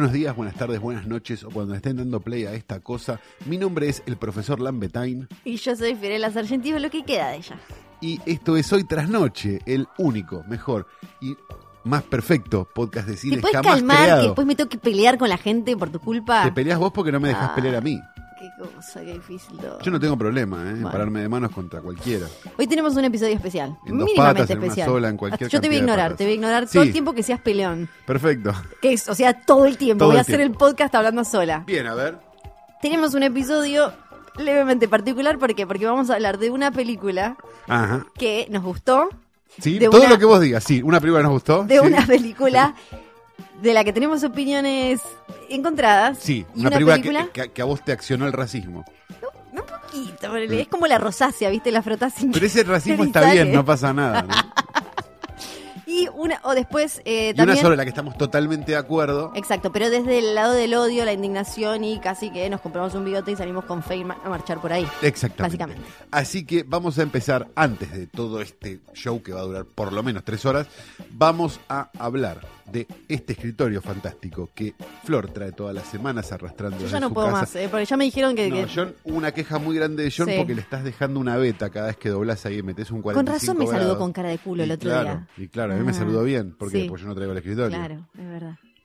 Buenos días, buenas tardes, buenas noches o cuando estén dando play a esta cosa. Mi nombre es el profesor Lambetain Y yo soy Fiorella Sargentino, lo que queda de ella. y esto es Hoy Tras Noche, el único, mejor y más perfecto podcast de ¿Te cine puedes jamás calmar que después me tengo que pelear con la gente por tu culpa? Te peleas vos porque no me dejas Ah. pelear a mí. Qué cosa, qué difícil todo. Yo no tengo problema, ¿eh? en Bueno. pararme de manos contra cualquiera. Hoy tenemos un episodio especial. En dos mínimamente patas, en una especial. sola, en cualquier Yo te voy a ignorar, te voy a ignorar Sí. todo el tiempo que seas peleón. Perfecto. Que es, o sea, todo el tiempo. Todo voy el a hacer tiempo. el podcast hablando sola. Bien, a ver. Tenemos un episodio levemente particular, ¿por qué? Porque vamos a hablar de una película Ajá. que nos gustó, Sí, De todo una- lo que vos digas. Sí, una película nos gustó. de sí. una película de la que tenemos opiniones encontradas. Sí, una, película, que- Que, que a vos te accionó el racismo. Un poquito, es como la rosácea, ¿viste? La frotás sin Pero ese racismo está sale. bien, no pasa nada. ¿no? Y una, o después eh, Y una sobre la que estamos totalmente de acuerdo. Exacto, pero desde el lado del odio, la indignación y casi que nos compramos un bigote y salimos con Feynman a marchar por ahí. Exactamente. Básicamente. Así que vamos a empezar, antes de todo este show que va a durar por lo menos tres horas, vamos a hablar de este escritorio fantástico que Flor trae todas las semanas arrastrando Yo ya no su puedo casa. más, eh, porque ya me dijeron que... No, que- John, hubo una queja muy grande de John Sí. porque le estás dejando una beta cada vez que doblas ahí y metes un 45 con razón me saludó con cara de culo el otro claro, día. Y claro, a mí me Ah, saludó bien, porque sí. pues yo no traigo el escritorio. Claro, es.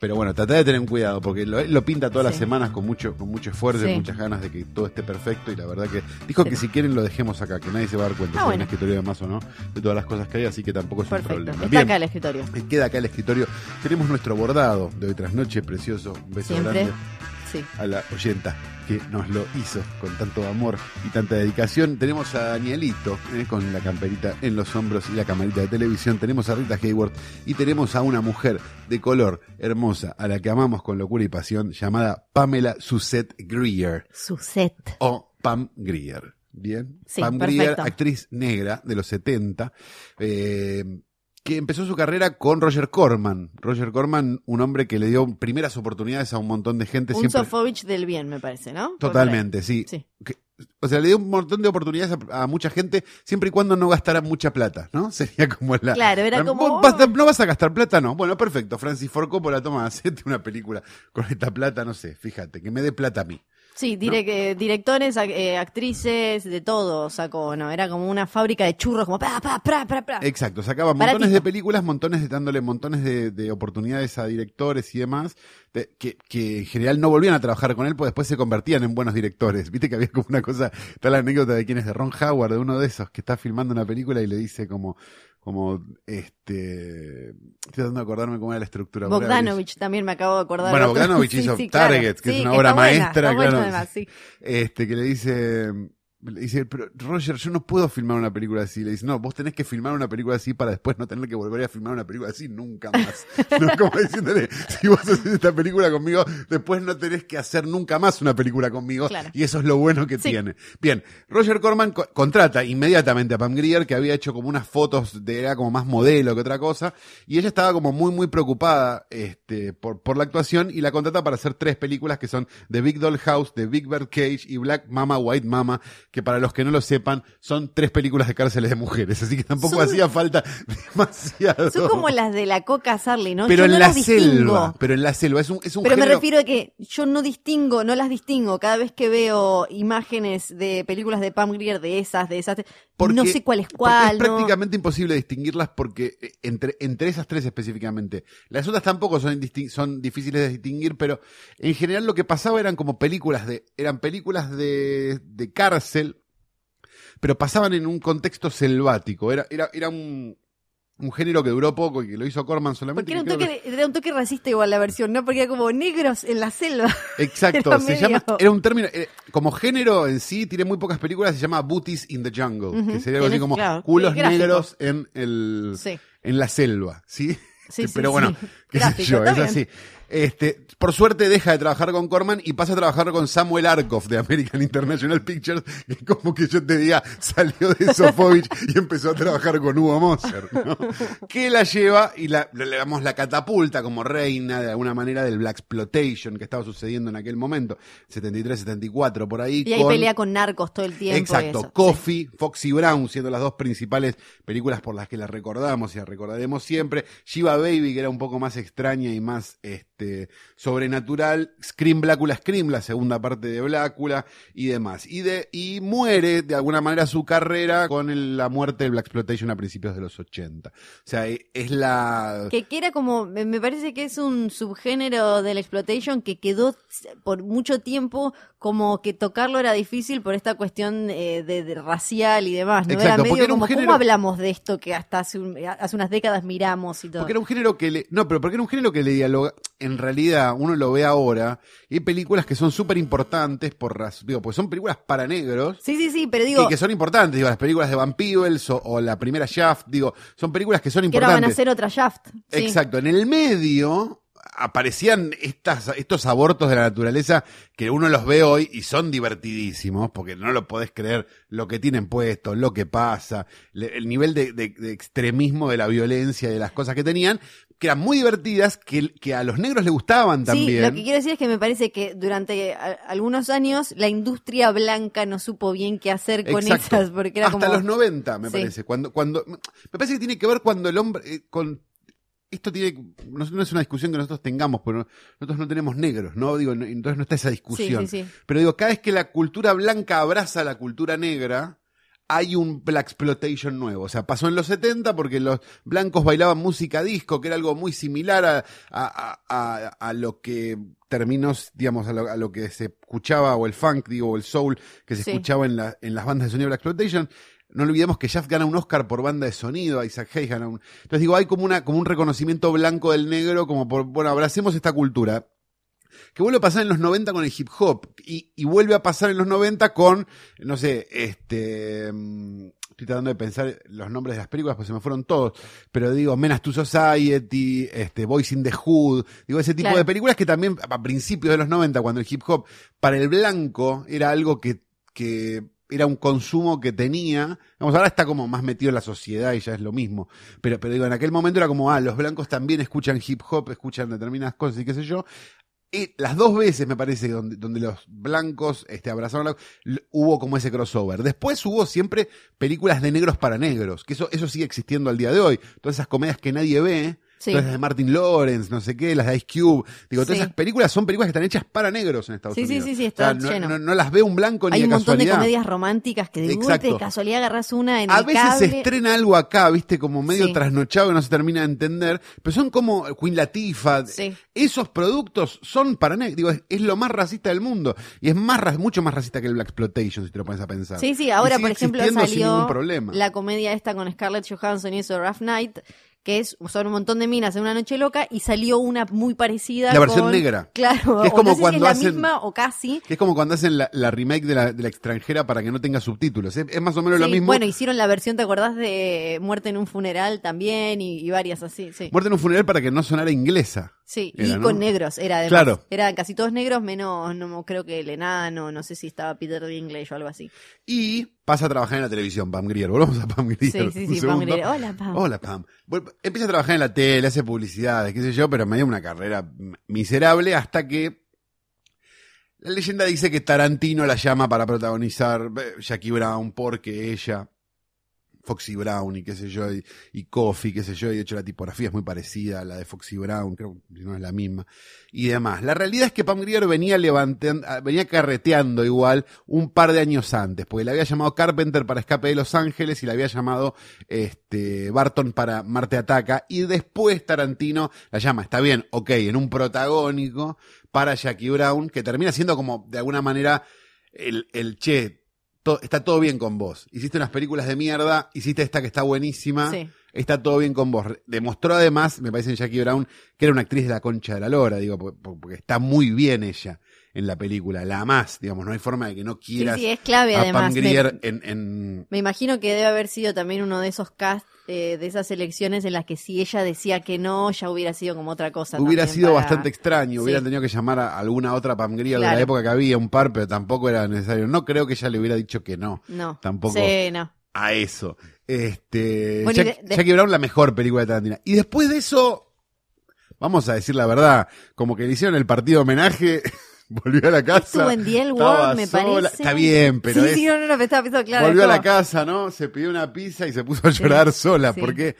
Pero bueno, trata de tener un cuidado, porque lo, él lo pinta todas las semanas con mucho, con mucho esfuerzo y muchas ganas de que todo esté perfecto. Y la verdad que dijo Sí. que si quieren lo dejemos acá, que nadie se va a dar cuenta Ah, si hay un escritorio de más o no, de todas las cosas que hay, así que tampoco es un problema. Está Bien, acá el escritorio. queda acá el escritorio. Tenemos nuestro bordado de hoy tras noche, precioso. Un beso Siempre. grande Sí. a la oyenta que nos lo hizo con tanto amor y tanta dedicación. Tenemos a Danielito eh, con la camperita en los hombros y la camarita de televisión. Tenemos a Rita Hayward y tenemos a una mujer de color hermosa a la que amamos con locura y pasión llamada Pamela Suzette Greer Su set. o Pam Greer. Bien, Sí, Pam perfecto. Grier, actriz negra de los 70, eh, que empezó su carrera con Roger Corman. Roger Corman, un hombre que le dio primeras oportunidades a un montón de gente. Un siempre, Sofovich del bien, me parece, ¿no? Totalmente, sí. Sí. Que- o sea, le dio un montón de oportunidades a, a mucha gente, siempre y cuando no gastara mucha plata, ¿no? Sería como la... Claro, era la- como- ¿Vos vas a- ¿No vas a gastar plata? No. Bueno, perfecto. Francis Ford Coppola, toma, hacete una película con esta plata, no sé, fíjate, que me dé plata a mí. Sí, eh, directores, eh, actrices, de todo sacó, ¿no? Era como una fábrica de churros, como pa, pa, pra, pra, pra. Exacto, sacaba montones Baratito. de películas, montones de dándole montones de, de oportunidades a directores y demás, de- que, que en general no volvían a trabajar con él, pues después se convertían en buenos directores. Viste que había como una cosa, está la anécdota de quién es de Ron Howard, de uno de esos, que está filmando una película y le dice como, como, este, estoy tratando de acordarme cómo era la estructura. Bogdanovich también me acabo de acordar. Bueno. Bogdanovich Sí, hizo sí, claro. Target, que es Sí, una obra está buena, maestra, bueno claro. además, sí. este, que le dice, le dice, pero Roger, yo no puedo filmar una película así. Le dice, no, vos tenés que filmar una película así para después no tener que volver a filmar una película así nunca más. no, como diciéndole, si vos haces esta película conmigo, después no tenés que hacer nunca más una película conmigo. Claro. Y eso es lo bueno que Sí. tiene. Bien, Roger Corman co- contrata inmediatamente a Pam Grier, que había hecho como unas fotos de, era como más modelo que otra cosa, y ella estaba como muy, muy preocupada, este, por, por la actuación, y la contrata para hacer tres películas que son The Big Doll House, The Big Bird Cage y Black Mama, White Mama, que para los que no lo sepan, son tres películas de cárceles de mujeres, así que tampoco Son- hacía falta demasiado. Son como las de la Coca Sarli, ¿no? pero Yo en no la las distingo. selva, pero en la selva, es un, es un Pero me refiero a que yo no distingo, no las distingo. Cada vez que veo imágenes de películas de Pam Grier, de esas, de esas, Porque- no sé cuál es cuál. Es no. prácticamente imposible distinguirlas porque eh, entre, entre esas tres específicamente. Las otras tampoco son, son difíciles de distinguir, pero en general lo que pasaba eran como películas de, eran películas de, de cárcel, pero pasaban en un contexto selvático. Era, era, era un, un género que duró poco y que lo hizo Corman solamente. Porque era un, que toque, era un toque racista igual la versión, ¿no? Porque era como negros en la selva. Exacto, era se medio- llama, era un término, eh, como género en sí, tiene muy pocas películas, se llama Booties in the Jungle, que sería algo así como claro, culos negros en el, Sí. en la selva, ¿sí? Sí, sí, Pero bueno, sí. qué sé yo, es así. Este, por suerte deja de trabajar con Corman y pasa a trabajar con Samuel Arkoff de American International Pictures, que como que yo te diga, salió de Sofovich y empezó a trabajar con Hugo Moser, ¿no? Que la lleva y la, le damos la catapulta como reina de alguna manera del Black Exploitation que estaba sucediendo en aquel momento, 73, 74, por ahí. Y ahí con- pelea con narcos todo el tiempo. y Exacto, eso. Coffee, Foxy Brown, siendo las dos principales películas por las que la recordamos y la recordaremos siempre. Shiva Baby, que era un poco más extraña y más este, sobrenatural. Scream Blácula Scream, la segunda parte de Blácula y demás. Y, de, y muere de alguna manera su carrera con el- la muerte del Black Exploitation a principios de los 80. O sea, e- es la... Que, que era como, me parece que es un subgénero del exploitation que quedó por mucho tiempo como que tocarlo era difícil por esta cuestión eh, de, de racial y demás, ¿no? Exacto, era porque medio era como, género- ¿cómo hablamos de esto que hasta hace, un- hace unas décadas miramos y todo? Porque era un género que le. No, pero porque era un género que le dialoga. En realidad, uno lo ve ahora. Y hay películas que son súper importantes por Digo, pues son películas para negros. Sí, sí, sí, pero digo, y que son importantes, digo, las películas de Van Peebles o, o la primera Shaft, digo, son películas que son que ahora van a importantes. hacer otra Shaft. sí. Exacto, en el medio aparecían estas, estos abortos de la naturaleza que uno los ve hoy y son divertidísimos, porque no lo podés creer lo que tienen puesto, lo que pasa, le- el nivel de, de- de extremismo de la violencia y de las cosas que tenían, que eran muy divertidas, que, que a los negros les gustaban Sí, también. lo que quiero decir es que me parece que durante a- algunos años la industria blanca no supo bien qué hacer con Exacto. esas, porque era Hasta como... los 90, me Sí. parece. Cuando, cuando, me parece que tiene que ver cuando el hombre, eh, con, esto tiene, no, no es una discusión que nosotros tengamos, pero nosotros no tenemos negros, ¿no? Digo, no- entonces no está esa discusión. Sí, sí, sí. Pero digo, cada vez que la cultura blanca abraza la cultura negra, hay un Black Exploitation nuevo. O sea, pasó en los 70 porque los blancos bailaban música disco, que era algo muy similar a, a, a, a- a lo que terminó, digamos, a lo, a lo que se escuchaba, o el funk, digo, o el soul, que se Sí. escuchaba en, la, en las bandas de sonido Black Exploitation. No olvidemos que Shaft gana un Oscar por banda de sonido, Isaac Hayes gana un... Entonces digo, hay como, una, como un reconocimiento blanco del negro, como por, bueno, abracemos esta cultura que vuelve a pasar en los 90 con el hip hop. Y, y vuelve a pasar en los 90 con, no sé, este, mm, estoy tratando de pensar los nombres de las películas, pues se me fueron todos, pero digo, Menace to Society, este, Boys in the Hood, digo, ese tipo Claro. de películas que también a principios de los 90, cuando el hip hop para el blanco era algo que, que era un consumo que tenía, vamos, ahora está como más metido en la sociedad y ya es lo mismo, pero, pero digo, en aquel momento era como, ah, los blancos también escuchan hip hop, escuchan determinadas cosas y qué sé yo, las dos veces me parece donde, donde los blancos este, abrazaron la- l- hubo como ese crossover. Después hubo siempre películas de negros para negros, que eso, eso sigue existiendo al día de hoy. Todas esas comedias que nadie ve, Sí. todas las de Martin Lawrence, no sé qué, las de Ice Cube. Digo, todas Sí. esas películas son películas que están hechas para negros en Estados Sí, sí, Unidos. sí, sí, O está sea, lleno. no- no las ve un blanco ni Hay de un montón de comedias románticas que de golpe de casualidad agarras una en A el veces cable. se estrena algo acá, viste, como medio Sí. trasnochado que no se termina de entender, pero son como Queen Latifah. Sí. Esos productos son para negros. Digo, es, es lo más racista del mundo. Y es más mucho más racista que el Black Exploitation, si te lo pones a pensar. Sí, sí, ahora por ejemplo salió la comedia esta con Scarlett Johansson y eso, Rough Night, que es son un montón de minas en una noche loca y salió una muy parecida La versión con- negra. Claro, Que es o como no sé si cuando es la hacen- misma o casi. Que es como cuando hacen la, la remake de la, de la extranjera para que no tenga subtítulos. Es, es más o menos lo mismo. Bueno, hicieron la versión, ¿te acordás de Muerte en un funeral también y, y varias así? Sí. Muerte en un funeral para que no sonara inglesa. Sí, Era, y ¿no? con negros era además. Claro. Eran casi todos negros, menos, no creo que el enano, no sé si estaba Peter Dinklage o algo así. Y pasa a trabajar en la televisión, Pam Grier. Volvamos a Pam Grier. Sí, sí, sí, Pam. Grier. Hola, Pam. Hola, Pam. Empieza a trabajar en la tele, hace publicidades, qué sé yo, pero me dio una carrera miserable hasta que la leyenda dice que Tarantino la llama para protagonizar eh, Jackie Brown porque ella, Foxy Brown y qué sé yo, y, y Coffee, qué sé yo, y de hecho la tipografía es muy parecida a la de Foxy Brown, creo que no es la misma, y demás. La realidad es que Pam Grier venía levantando, ah, venía carreteando igual un par de años antes, porque le había llamado Carpenter para Escape de Los Ángeles y le había llamado este Barton para Marte Ataca, y después Tarantino la llama, está bien, ok, en un protagónico para Jackie Brown, que termina siendo como de alguna manera el, el che, está todo bien con vos. Hiciste unas películas de mierda, hiciste esta que está buenísima, Sí. está todo bien con vos. Demostró además, me parece en Jackie Brown, que era una actriz de la concha de la lora, digo, por- por- porque, está muy bien ella en la película, la más, digamos, no hay forma de que no Sí, quieras sí, es clave a además. Pam Me- en, en- Me imagino que debe haber sido también uno de esos cast eh, de esas elecciones en las que si ella decía que no, ya hubiera sido como otra cosa. Hubiera sido para- bastante extraño, hubieran Sí. tenido que llamar a alguna otra Pam Grier de la época que había, un par, pero tampoco era necesario. No creo que ella le hubiera dicho que no No. Tampoco. Sí, no. a eso. Este, Bueno, Jack- de- de- Jackie Brown, la mejor película de Tarantino. Y después de eso, vamos a decir la verdad, como que le hicieron el partido homenaje, volvió a la casa. Estuvo en The L estaba Word, me sola. parece. Está bien, pero sí, es- sí, no, no, no, estaba pensando, claro. volvió a la casa, ¿no? Se pidió una pizza y se puso a llorar sola, sí. porque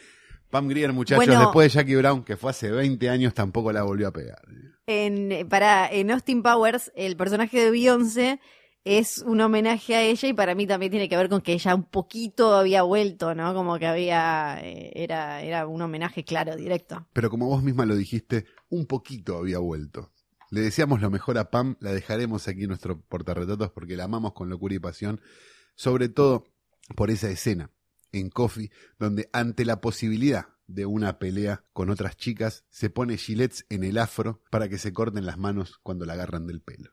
Pam Grier, muchachos, Bueno. después de Jackie Brown, que fue hace 20 años, tampoco la volvió a pegar. En, para, en Austin Powers, el personaje de Beyoncé es un homenaje a ella y para mí también tiene que ver con que ella un poquito había vuelto, ¿no? Como que había, eh, era, era un homenaje claro, directo. Pero como vos misma lo dijiste, un poquito había vuelto. Le deseamos lo mejor a Pam, la dejaremos aquí en nuestro portarretratos porque la amamos con locura y pasión, sobre todo por esa escena en Coffee, donde ante la posibilidad de una pelea con otras chicas, se pone gilets en el afro para que se corten las manos cuando la agarran del pelo.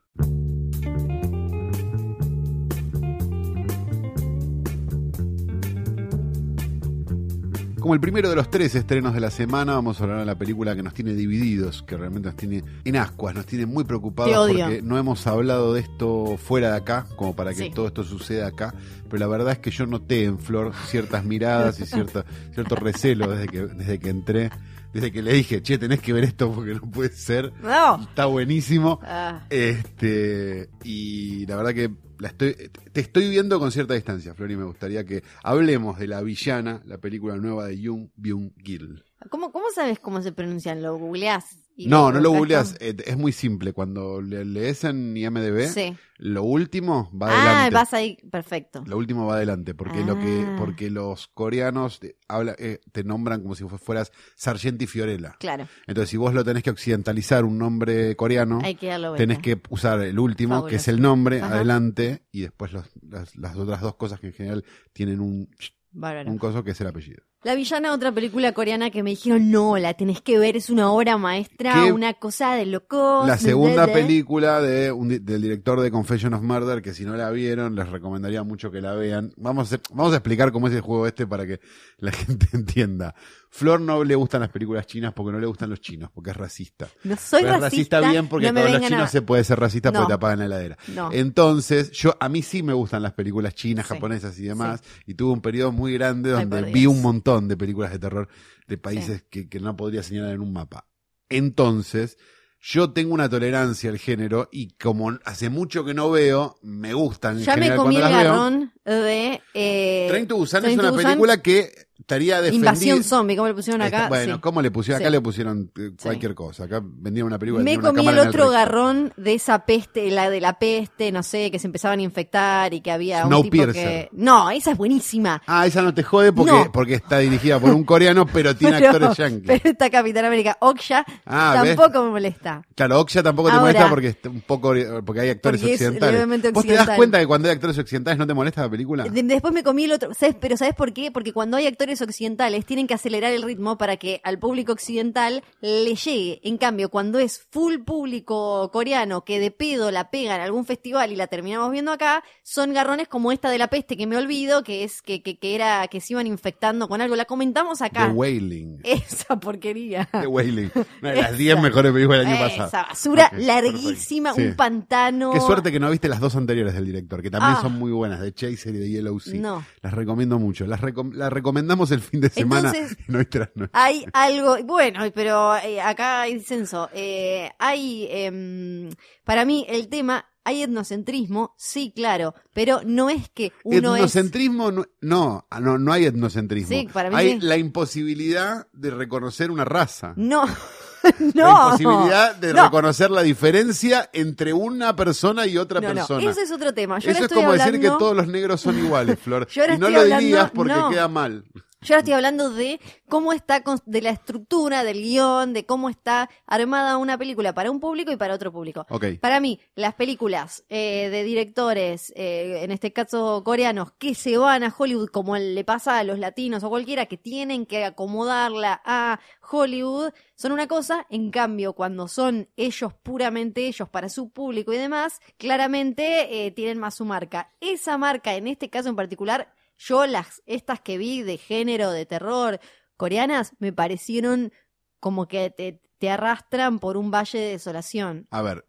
Como el primero de los tres estrenos de la semana, vamos a hablar de la película que nos tiene divididos, que realmente nos tiene en ascuas, nos tiene muy preocupados porque no hemos hablado de esto fuera de acá, como para que Sí. todo esto suceda acá. Pero la verdad es que yo noté en Flor ciertas miradas y cierta, cierto recelo desde que, desde que entré, desde que le dije, che, tenés que ver esto porque no puede ser. No. Está buenísimo. Ah, Este, y la verdad que la estoy, te estoy viendo con cierta distancia, Flor, y me gustaría que hablemos de La Villana, la película nueva de Jung Byung Gil. ¿Cómo, ¿Cómo sabes cómo se pronuncian? ¿Lo googleás? No, no lo cómo? eh, es muy simple. Cuando le- lees en IMDB, Sí. lo último va Ah, adelante. vas ahí, perfecto. Lo último va adelante, porque lo que, Ah. porque los coreanos te, habla, eh, te nombran como si fueras Sargenti Fiorella. Claro, Entonces, si vos lo tenés que occidentalizar un nombre coreano, hay que darlo tenés que usar el último, que es Fabuloso. el nombre, Ajá. adelante, y después los- las, las otras dos cosas que en general tienen un, Bárbaro. un coso que es el apellido. La villana, otra película coreana que me dijeron, no, la tenés que ver, es una obra maestra, ¿Qué? una cosa de locos. La segunda de- de- película de un di- del director de Confession of Murder, que si no la vieron, les recomendaría mucho que la vean. Vamos a, vamos a explicar cómo es el juego este para que la gente entienda. Flor no le gustan las películas chinas porque no le gustan los chinos, porque es racista. No soy Pero es racista, racista bien porque no todos los chinos a- se puede ser racista No. porque te apagan la heladera. No. Entonces, yo a mí sí me gustan las películas chinas, Sí. japonesas y demás, y tuve un periodo muy grande donde vi un montón de películas de terror de países que, que no podría señalar en un mapa. Entonces, yo tengo una tolerancia al género y como hace mucho que no veo, me gustan en Ya me general comí el veo. garrón de... Eh, Train to Busan es to una Busan, película que estaría. Invasión zombie, ¿cómo le pusieron acá? Está- bueno, Sí. ¿cómo le pusieron? Acá Sí. le pusieron eh, cualquier cosa. Acá vendían una película. Me comí el otro garrón de esa peste, la de la peste, no sé, que se empezaban a infectar y que había un tipo que... No, esa es buenísima. Ah, esa no te jode porque, No. porque está dirigida por un coreano, pero tiene Pero- actores yankees. Pero esta Capitán América, Oksha, Ah, ¿ves? tampoco me molesta. Claro, Oksha tampoco te Ahora- molesta porque está un poco porque hay actores Porque occidentales. ¿Vos te das cuenta que cuando hay actores occidentales no te molesta la película? De- Después me comí el otro, ¿sabes? Pero ¿sabes por qué? Porque cuando hay actores occidentales tienen que acelerar el ritmo para que al público occidental le llegue. En cambio, cuando es full público coreano que de pedo la pegan en algún festival y la terminamos viendo acá, son garrones como esta de la peste que me olvido, que es que, que, que era que se iban infectando con algo. La comentamos The acá. Wailing. Esa porquería. The Wailing. Una de las Esa. 10 mejores películas del año Esa pasado. basura Ok, larguísima. Sí. un pantano. Qué suerte que no viste las dos anteriores del director, que también Ah. son muy buenas, de Chaser y de Yellow Sea. No. Las recomiendo mucho. Las, recom- las recomendamos el fin de semana Entonces- en. Hay algo, bueno, pero eh, acá hay censo. Eh, hay, em, para mí, el tema, hay etnocentrismo, sí, claro, pero no es que uno es... etnocentrismo, no, no, ah, no, no hay etnocentrismo. Sí, para mí hay sí. la imposibilidad de reconocer una raza. No, La no. imposibilidad de No. reconocer la diferencia entre una persona y otra No, no, persona. ese es otro tema. Yo Eso es como decir que todos los negros son iguales, Flor. Yo y no lo hablando- dirías porque queda mal. Yo ahora estoy hablando de cómo está, con- de la estructura del guion, de cómo está armada una película para un público y para otro público. Ok. Para mí, las películas eh, de directores, eh, en este caso coreanos, que se van a Hollywood, como le pasa a los latinos o cualquiera, que tienen que acomodarla a Hollywood, son una cosa. En cambio, cuando son ellos puramente ellos para su público y demás, claramente eh, tienen más su marca. Esa marca, en este caso en particular, Yo las, estas que vi de género, de terror, coreanas, me parecieron como que te, te arrastran por un valle de desolación. A ver,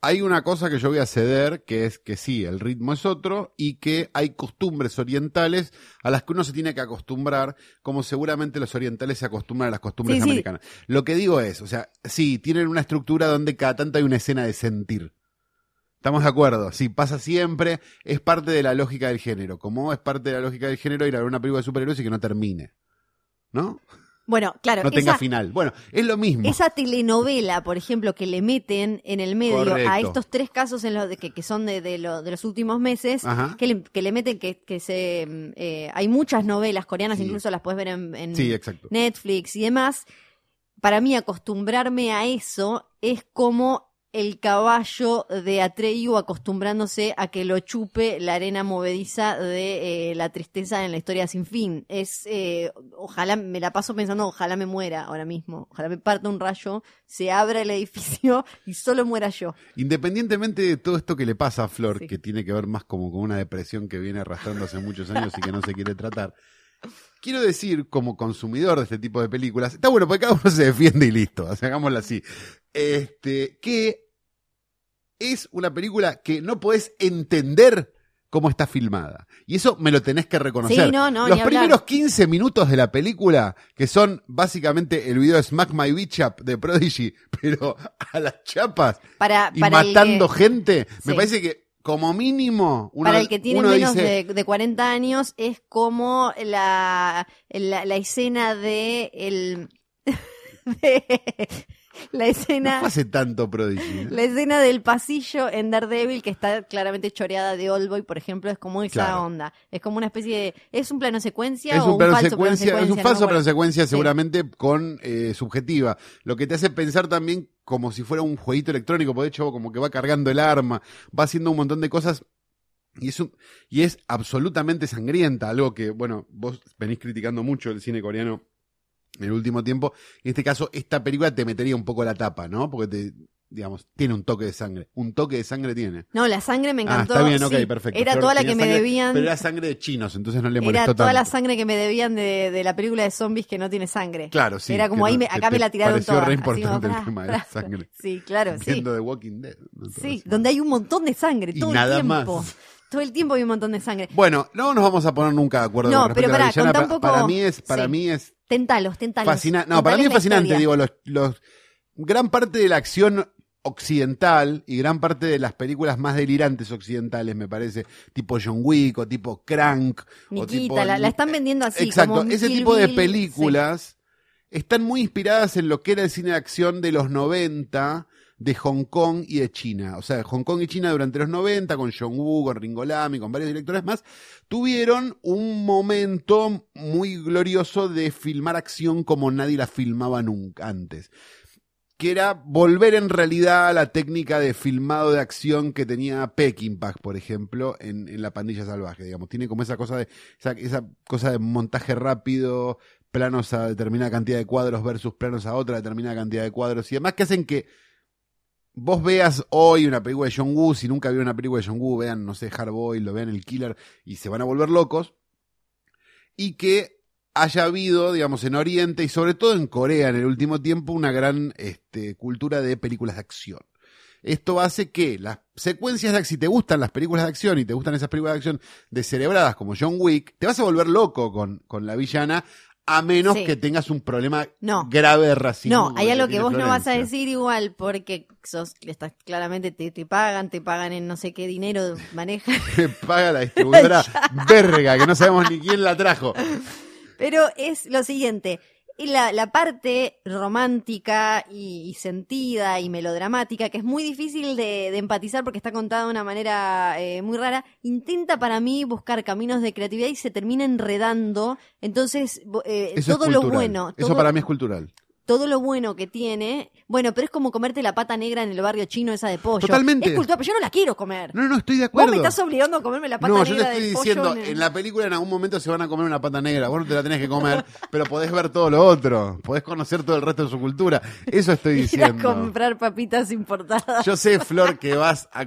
hay una cosa que yo voy a ceder, que es que sí, el ritmo es otro y que hay costumbres orientales a las que uno se tiene que acostumbrar, como seguramente los orientales se acostumbran a las costumbres Sí, sí. americanas. Lo que digo es, o sea, sí, tienen una estructura donde cada tanto hay una escena de sentir. Estamos de acuerdo, sí, pasa siempre, es parte de la lógica del género, como es parte de la lógica del género ir a ver una película de superhéroes y que no termine. ¿No? Bueno, claro, No tenga esa, final. Bueno, es lo mismo. esa telenovela, por ejemplo, que le meten en el medio Correcto. a estos tres casos en los de, que, que son de, de, lo- de los últimos meses, que le, que le meten que, que se... eh, hay muchas novelas coreanas, Sí. incluso las puedes ver en, en Sí, exacto. Netflix y demás. Para mí acostumbrarme a eso es como el caballo de Atreyu acostumbrándose a que lo chupe la arena movediza de eh, la tristeza en la historia sin fin. Es, eh, ojalá, me la paso pensando, ojalá me muera ahora mismo. Ojalá me parta un rayo, se abra el edificio y solo muera yo. Independientemente de todo esto que le pasa a Flor, Sí. que tiene que ver más como con una depresión que viene arrastrando hace muchos años y que no se quiere tratar, quiero decir, como consumidor de este tipo de películas, está bueno, porque cada uno se defiende y listo, o sea, hagámoslo así, este, que es una película que no podés entender cómo está filmada. Y eso me lo tenés que reconocer. Sí, no, no, Los primeros 15 minutos de la película, que son básicamente el video de Smack My Bitch Up de Prodigy, pero a las chapas, Para, y para matando que- gente, me parece que como mínimo uno, para el que tiene menos dice, de, de 40 años es como la, la, la escena de el de- la no escena fue hace tanto Prodigy. ¿eh? la escena del pasillo en Daredevil que está claramente choreada de Oldboy, por ejemplo, es como esa Claro. onda. Es como una especie de es un plano secuencia Es o un plano falso secuencia, plano es un secuencia, falso no plano secuencia Sí. seguramente con eh, subjetiva, lo que te hace pensar también como si fuera un jueguito electrónico, por de hecho como que va cargando el arma, va haciendo un montón de cosas y es un- y es absolutamente sangrienta, algo que bueno, vos venís criticando mucho el cine coreano en el último tiempo, en este caso esta película te metería un poco la tapa, ¿no? Porque te digamos, tiene un toque de sangre, un toque de sangre tiene. No, la sangre me Ah, encantó. está bien, ok, sí. perfecto. Era Flor toda la que me debían. Pero era sangre de chinos, entonces no le Era molestó toda la sangre que me debían de, de la película de zombies que no tiene sangre. Claro, sí. Era como ahí, me- acá me la tiraron toda. re importante como, el tema de la sangre. Sí, claro, sí. Viendo The Walking Dead. Sí, donde hay un montón de sangre, Y todo nada el tiempo. más. Todo el tiempo hay un montón de sangre. Bueno, no nos vamos a poner nunca de acuerdo No, con respecto pero a la villana. contá un Pa- poco- Para mí es, para sí. mí es Tentalos, tentalos. No, para mí es fascinante, historia. digo, los, los, gran parte de la acción occidental y gran parte de las películas más delirantes occidentales, me parece, tipo John Wick o tipo Crank. o Nikita, tipo- la, la están vendiendo así. Exacto, como ese Kill tipo de películas están muy inspiradas en lo que era el cine de acción de los 90 de Hong Kong y de China. O sea, Hong Kong y China durante los 90, con John Woo, con Ringo Lam y con varios directores más, tuvieron un momento muy glorioso de filmar acción como nadie la filmaba nunca antes. Que era volver en realidad a la técnica de filmado de acción que tenía Peckinpah, por ejemplo, en, La Pandilla Salvaje, digamos. Tiene como esa cosa de, esa cosa de montaje rápido, planos a determinada cantidad de cuadros versus planos a otra determinada cantidad de cuadros y demás que hacen que vos veas hoy una película de John Woo, si nunca vieron una película de John Woo, vean, no sé, Hardboy, lo vean el Killer y se van a volver locos. Y que haya habido, digamos, en Oriente y sobre todo en Corea en el último tiempo una gran este, cultura de películas de acción. Esto hace que las secuencias de acción, si te gustan las películas de acción y te gustan esas películas de acción descerebradas como John Wick, te vas a volver loco con, con la villana, a menos Sí. que tengas un problema No. grave de racismo. No, hay algo que vos no vas a decir igual porque sos, estás, claramente te, te pagan, te pagan en no sé qué dinero manejan. Me paga la distribuidora verga, que no sabemos ni quién la trajo. Pero es lo siguiente, y la, la parte romántica y, y sentida y melodramática, que es muy difícil de, de empatizar porque está contada de una manera eh, muy rara, intenta para mí buscar caminos de creatividad y se termina enredando. Entonces, eh, Eso todo lo bueno. Eso todo- para mí es cultural. Todo lo bueno que tiene. Bueno, pero es como comerte la pata negra en el barrio chino esa de pollo. Totalmente. Es cultura, pero yo no la quiero comer. No, no, estoy de Vos acuerdo. me estás obligando a comerme la pata No, yo negra te estoy diciendo, pollo. en la película en algún momento se van a comer una pata negra. Vos no te la tenés que comer, pero podés ver todo lo otro. Podés conocer todo el resto de su cultura. Eso estoy Ir a diciendo. comprar papitas importadas. Yo sé, Flor, que vas a,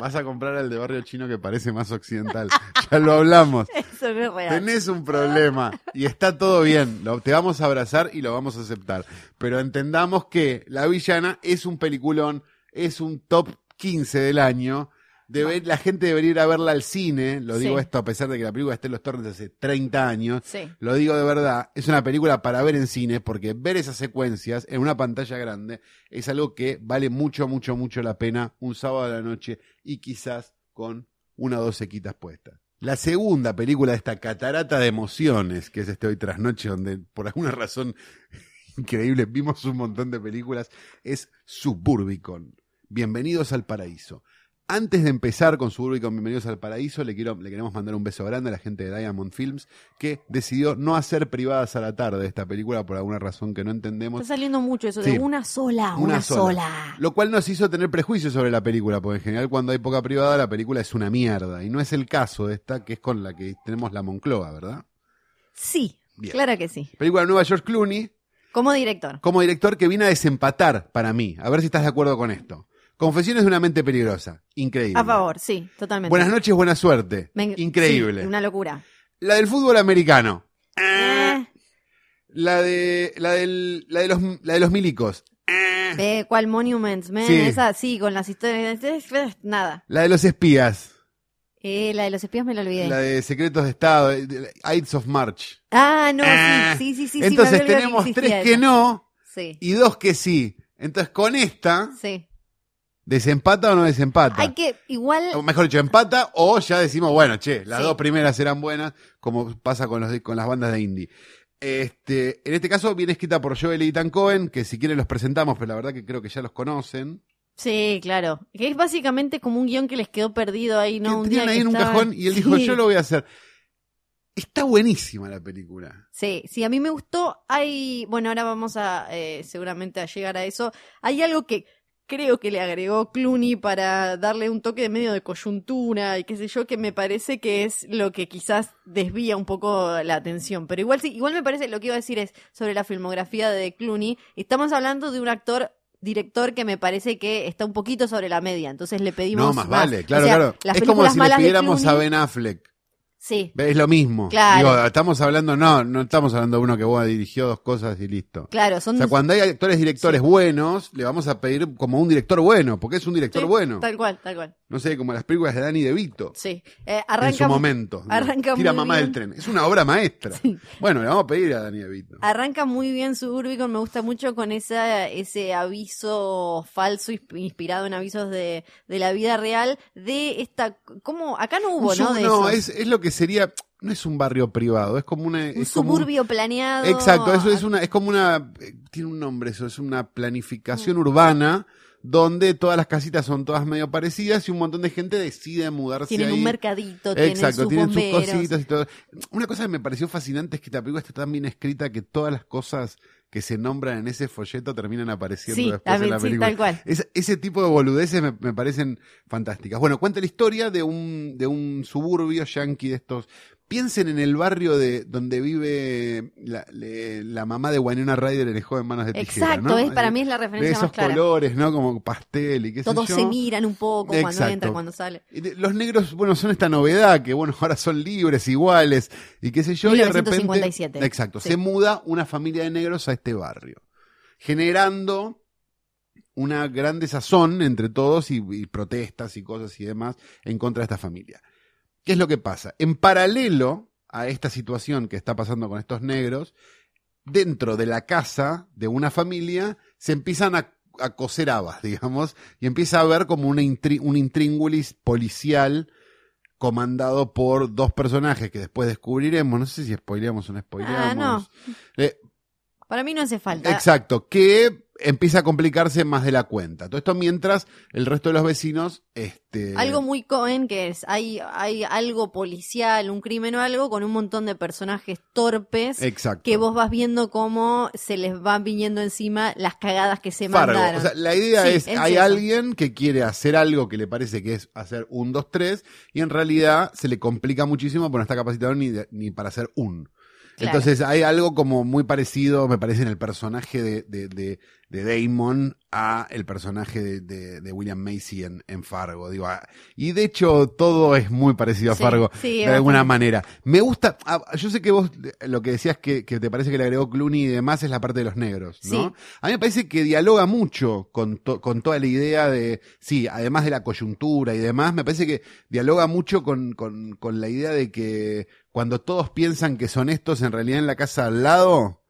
vas a comprar el de barrio chino que parece más occidental. Ya lo hablamos. Eso no es real. Tenés un problema y está todo bien. Lo- te vamos a abrazar y lo vamos a aceptar. Pero entendamos que La Villana es un peliculón, es un top 15 del año. Debe- la gente debería ir a verla al cine. Lo digo Sí. esto a pesar de que la película esté en los torrents hace 30 años. Sí. Lo digo de verdad, es una película para ver en cine porque ver esas secuencias en una pantalla grande es algo que vale mucho, mucho, mucho la pena un sábado a la noche y quizás con una o dos sequitas puestas. La segunda película de esta catarata de emociones, que es este Hoy Tras Noche, donde por alguna razón increíble vimos un montón de películas, es Suburbicon. Bienvenidos al paraíso. Antes de empezar con Suburbicon Bienvenidos al Paraíso, le, quiero, le queremos mandar un beso grande a la gente de Diamond Films, que decidió no hacer privadas a la tarde esta película por alguna razón que no entendemos. Está saliendo mucho eso Sí. de una sola, una, Una sola. sola. Lo cual nos hizo tener prejuicios sobre la película, porque en general cuando hay poca privada la película es una mierda. Y no es el caso de esta, que es con la que tenemos la Moncloa, ¿verdad? Sí, Bien. claro que sí. Película nueva George Clooney, Como director. como director que viene a desempatar para mí. A ver si estás de acuerdo con esto. Confesiones de una mente peligrosa. Increíble. A favor, sí, totalmente. Buenas noches, buena suerte. Me- Increíble. sí, una locura. La del fútbol americano. Eh, La de la del la de los la de los milicos. eh, ¿Cuál Monuments? Man? Sí. Esa, sí, con las historias. eh, eh, Nada. La de los espías. Eh, la de los espías me la olvidé. La de secretos de estado, eh, de- Ides of March. Ah, no, Ah. sí, sí, sí, sí. sí, me Entonces olvidado tenemos que tres que no Sí, y dos que sí. Entonces con esta, sí. ¿desempata o no desempata? Hay que, igual, O mejor dicho, empata o ya decimos, bueno, che, las Sí. dos primeras eran buenas, como pasa con, los, con las bandas de indie. Este, en este caso viene escrita por Joel y Ethan Cohen, que si quieren los presentamos, pero la verdad que creo que ya los conocen. Sí, claro. Que es básicamente como un guion que les quedó perdido ahí, ¿no? que Un día ahí que en un cajón y él dijo, Sí. yo lo voy a hacer. Está buenísima la película. Sí, sí, a mí me gustó. Hay, bueno, ahora vamos a eh, seguramente a llegar a eso. Hay algo que creo que le agregó Clooney para darle un toque de medio de coyuntura y qué sé yo, que me parece que es lo que quizás desvía un poco la atención. Pero igual sí, igual me parece, lo que iba a decir es sobre la filmografía de Clooney. Estamos hablando de un actor director que me parece que está un poquito sobre la media, entonces le pedimos No, más vale, claro, O sea, claro. las Es como si le pidiéramos a Ben Affleck. Sí, Es lo mismo. Claro. Digo, estamos hablando, no, no estamos hablando de uno que vos dirigió dos cosas y listo. claro, O sea, cuando hay actores directores buenos, le vamos a pedir como un director bueno, porque es un director Sí, bueno. Tal cual, tal cual. No sé, como las películas de Danny DeVito. Sí. Eh, en su momento. ¿no? arranca Tira muy mamá bien. del tren. Es una obra maestra. Sí. Bueno, le vamos a pedir a Danny DeVito. Arranca muy bien Suburbicon, me gusta mucho con esa, ese aviso falso insp- inspirado en avisos de, de la vida real de esta, ¿cómo? Acá no hubo, ¿no? De no, eso. es, es lo que sería, no es un barrio privado, es como una... un es como un- suburbio planeado. Exacto, eso es una, es como una, eh, tiene un nombre eso, es una planificación urbana donde todas las casitas son todas medio parecidas y un montón de gente decide mudarse Tienen ahí. un mercadito, Exacto, tienen sus tienen sus cositas y todo. Una cosa que me pareció fascinante es que la película está tan bien escrita que todas las cosas que se nombran en ese folleto terminan apareciendo Sí, después en también, la sí, película. tal cual. Es- ese tipo de boludeces me, me parecen fantásticas. Bueno, cuenta la historia de un, de un suburbio yankee de estos. Piensen en el barrio de donde vive la, le- la mamá de Winona Ryder en el joven Manos de Tijera. Exacto, ¿no? es, para mí es la de referencia esos más clara. colores, ¿no? Como pastel y qué sé Todos yo. se miran un poco cuando entra, cuando sale. De- Los negros, bueno, son esta novedad que, bueno, ahora son libres, iguales, y qué sé yo, y de repente. 1957. Exacto, Sí. se muda una familia de negros a este barrio, generando una gran desazón entre todos y, y protestas y cosas y demás en contra de esta familia. ¿Qué es lo que pasa? En paralelo a esta situación que está pasando con estos negros, dentro de la casa de una familia se empiezan a, a coser habas, digamos, y empieza a haber como una intri- un intríngulis policial comandado por dos personajes que después descubriremos, no sé si spoileamos o no spoileamos. Ah, no. Eh, Para mí no hace falta. exacto, que empieza a complicarse más de la cuenta. Todo esto mientras el resto de los vecinos, este... Algo muy Cohen que es, hay, hay algo policial, un crimen o algo, con un montón de personajes torpes Exacto. que vos vas viendo cómo se les van viniendo encima las cagadas que se Fargo. mandaron. O sea, la idea Sí, es, es hay eso. alguien que quiere hacer algo que le parece que es hacer un, dos, tres, y en realidad se le complica muchísimo porque no está capacitado ni, de- ni para hacer un. Claro. Entonces hay algo como muy parecido, me parece, en el personaje de, de, de, de Damon a el personaje de, de, de William Macy en, en Fargo. Digo, ah, y de hecho todo es muy parecido a Sí, Fargo sí, de alguna manera. Me gusta, ah, yo sé que vos lo que decías que, que te parece que le agregó Clooney y demás es la parte de los negros, ¿no? Sí. A mí me parece que dialoga mucho con, to- con toda la idea de, sí, además de la coyuntura y demás, me parece que dialoga mucho con, con, con la idea de que cuando todos piensan que son estos, en realidad en la casa al lado,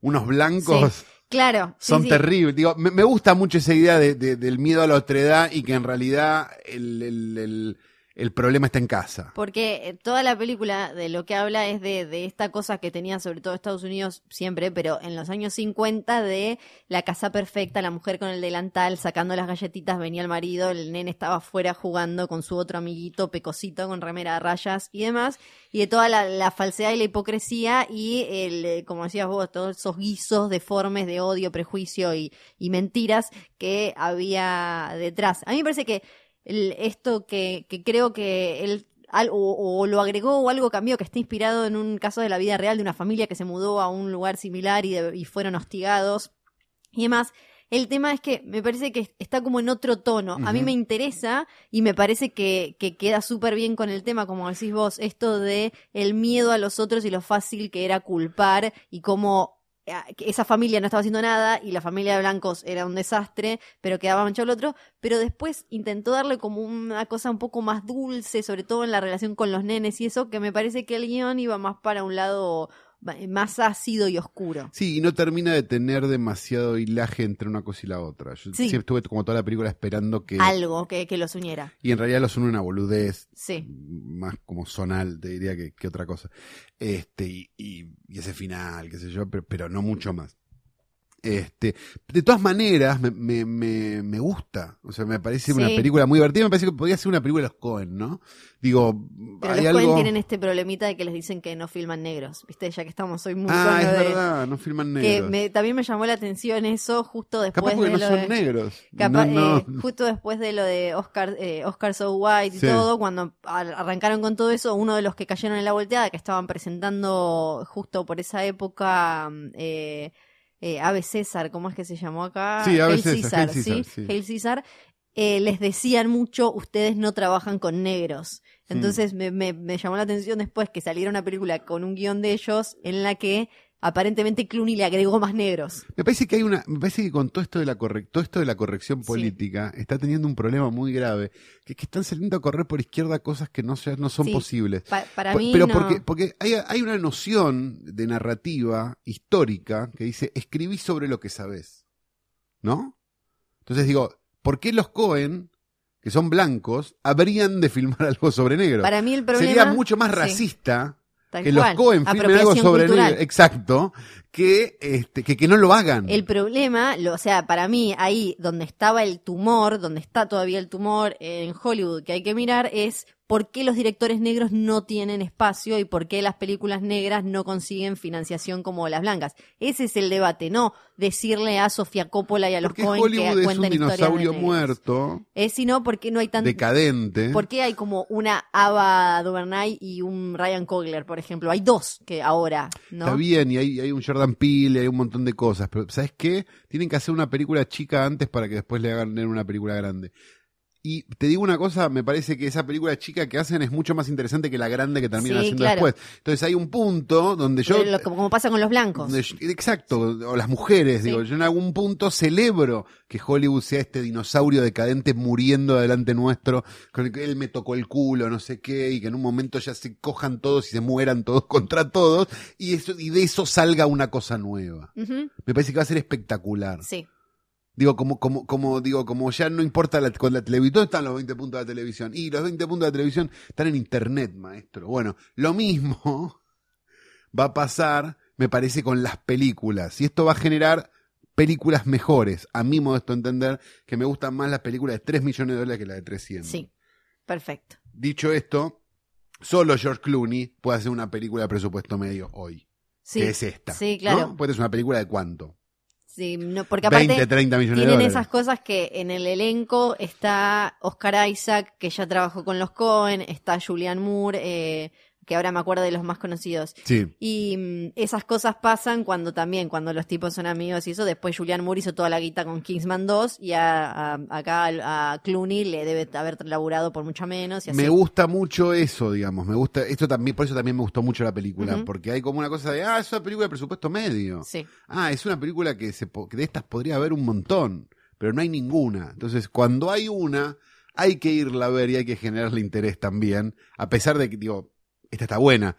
unos blancos Claro. son sí. terribles. Digo, me, me gusta mucho esa idea de, de- del miedo a la otredad y que en realidad el, el, el, el problema está en casa. Porque eh, toda la película de lo que habla es de, de esta cosa que tenía sobre todo Estados Unidos siempre, pero en los años 50 de la casa perfecta, la mujer con el delantal sacando las galletitas, venía el marido, el nene estaba afuera jugando con su otro amiguito pecosito con remera de rayas y demás, y de toda la, la falsedad y la hipocresía y el, eh, como decías vos, todos esos guisos deformes de odio, prejuicio y, y mentiras que había detrás. A mí me parece que el- esto que, que creo que él al- o, o lo agregó o algo cambió, que está inspirado en un caso de la vida real de una familia que se mudó a un lugar similar y, de- y fueron hostigados y demás. El tema es que me parece que está como en otro tono. A mí me interesa y me parece que, que queda súper bien con el tema, como decís vos, esto de el miedo a los otros y lo fácil que era culpar y cómo esa familia no estaba haciendo nada y la familia de blancos era un desastre, pero quedaba manchado el otro, pero después intentó darle como una cosa un poco más dulce, sobre todo en la relación con los nenes y eso, que me parece que el guion iba más para un lado más ácido y oscuro. Sí, y no termina de tener demasiado hilaje entre una cosa y la otra. Yo Sí. siempre estuve como toda la película esperando que... Algo que, que los uniera. Y en realidad los une una boludez Sí. más como zonal, te diría que, que otra cosa. Este, y, y- y ese final, qué sé yo, pero, pero no mucho más. Este, de todas maneras, me, me, me, me gusta. O sea, me parece una película muy divertida. Me parece que podría ser una película de los Cohen, ¿no? Digo, Pero hay los algo. Coen tienen este problemita de que les dicen que no filman negros, ¿viste? Ya que estamos hoy muy ah, es de- verdad, no filman Que negros. me- también me llamó la atención eso justo después Capaz porque de no lo son de... negros. Capa- No, no. eh, justo después de lo de Oscar, eh, Oscar So White y Sí. todo, cuando ar- arrancaron con todo eso, uno de los que cayeron en la volteada, que estaban presentando justo por esa época, mm, eh, eh, Ave César, ¿cómo es que se llamó acá? Sí, Ave César, ¿sí? César, sí. Hail César, eh, les decían mucho, ustedes no trabajan con negros. Entonces me, me- me llamó la atención después que saliera una película con un guion de ellos en la que aparentemente Clooney le agregó más negros. Me parece que hay una, me parece que con todo esto de la correc- todo esto de la corrección Sí. política está teniendo un problema muy grave, que es que están saliendo a correr por izquierda cosas que no no son Sí. posibles. Pa- para mí pero no. porque, porque hay, hay una noción de narrativa histórica que dice escribí sobre lo que sabes. ¿No? Entonces digo, ¿por qué los Cohen, que son blancos, habrían de filmar algo sobre negros? Para mí el problema Sería mucho más Sí, racista tal que cual. los Cohen filmen algo sobre. Exacto. Que, este, que, que no lo hagan. El problema, lo, o sea, para mí ahí donde estaba el tumor, donde está todavía el tumor en Hollywood que hay que mirar es por qué los directores negros no tienen espacio y por qué las películas negras no consiguen financiación como las blancas. Ese es el debate, no decirle a Sofía Coppola y a los Porque Cohen Hollywood que es un cuenten historias de dinosaurio muerto, Es sino porque no hay tan decadente. ¿Por qué hay como una Ava DuVernay y un Ryan Coogler, por ejemplo? Hay dos que ahora, ¿no? Está bien, y hay, hay un Jordan Peele, hay un montón de cosas, pero ¿sabes qué? Tienen que hacer una película chica antes para que después le hagan una película grande. Y te digo una cosa, me parece que esa película chica que hacen es mucho más interesante que la grande que terminan Sí, haciendo claro. después. Entonces hay un punto donde yo... Lo- como, pasa con los blancos. yo- exacto, o las mujeres, Sí. digo, yo en algún punto celebro que Hollywood sea este dinosaurio decadente muriendo delante nuestro, con el que él me tocó el culo, no sé qué, y que en un momento ya se cojan todos y se mueran todos contra todos, y, eso, y de eso salga una cosa nueva. Me parece que va a ser espectacular. Sí. Digo, como, como, como, digo, como ya no importa la, con la televisión, ¿dónde están los 20 puntos de la televisión? Y los 20 puntos de la televisión están en internet, maestro. Bueno, lo mismo va a pasar, me parece, con las películas. Y esto va a generar películas mejores, a mi modesto entender, que me gustan más las películas de 3 millones de dólares que las de 300. Sí, perfecto. Dicho esto, solo George Clooney puede hacer una película de presupuesto medio hoy, Sí, que es esta. Sí, claro. ¿no? Puede ser una película de cuánto? Sí, no, porque aparte 20, 30 millones de tienen dólares. esas cosas que en el elenco está Oscar Isaac, que ya trabajó con los Cohen, está Julian Moore, eh, que ahora me acuerdo de los más conocidos. Sí. Y mm, esas cosas pasan cuando también, cuando los tipos son amigos y eso. Después Julian Moore hizo toda la guita con Kingsman 2 y a, a- acá a, Clooney le debe haber laburado por mucho menos. Y así. Me gusta mucho eso, digamos. Me gusta, esto también, por eso también me gustó mucho la película, porque hay como una cosa de, ah, es una película de presupuesto medio. Sí, Ah, es una película que, se, que de estas podría haber un montón, pero no hay ninguna. Entonces, cuando hay una, hay que irla a ver y hay que generarle interés también, a pesar de que, digo, esta está buena.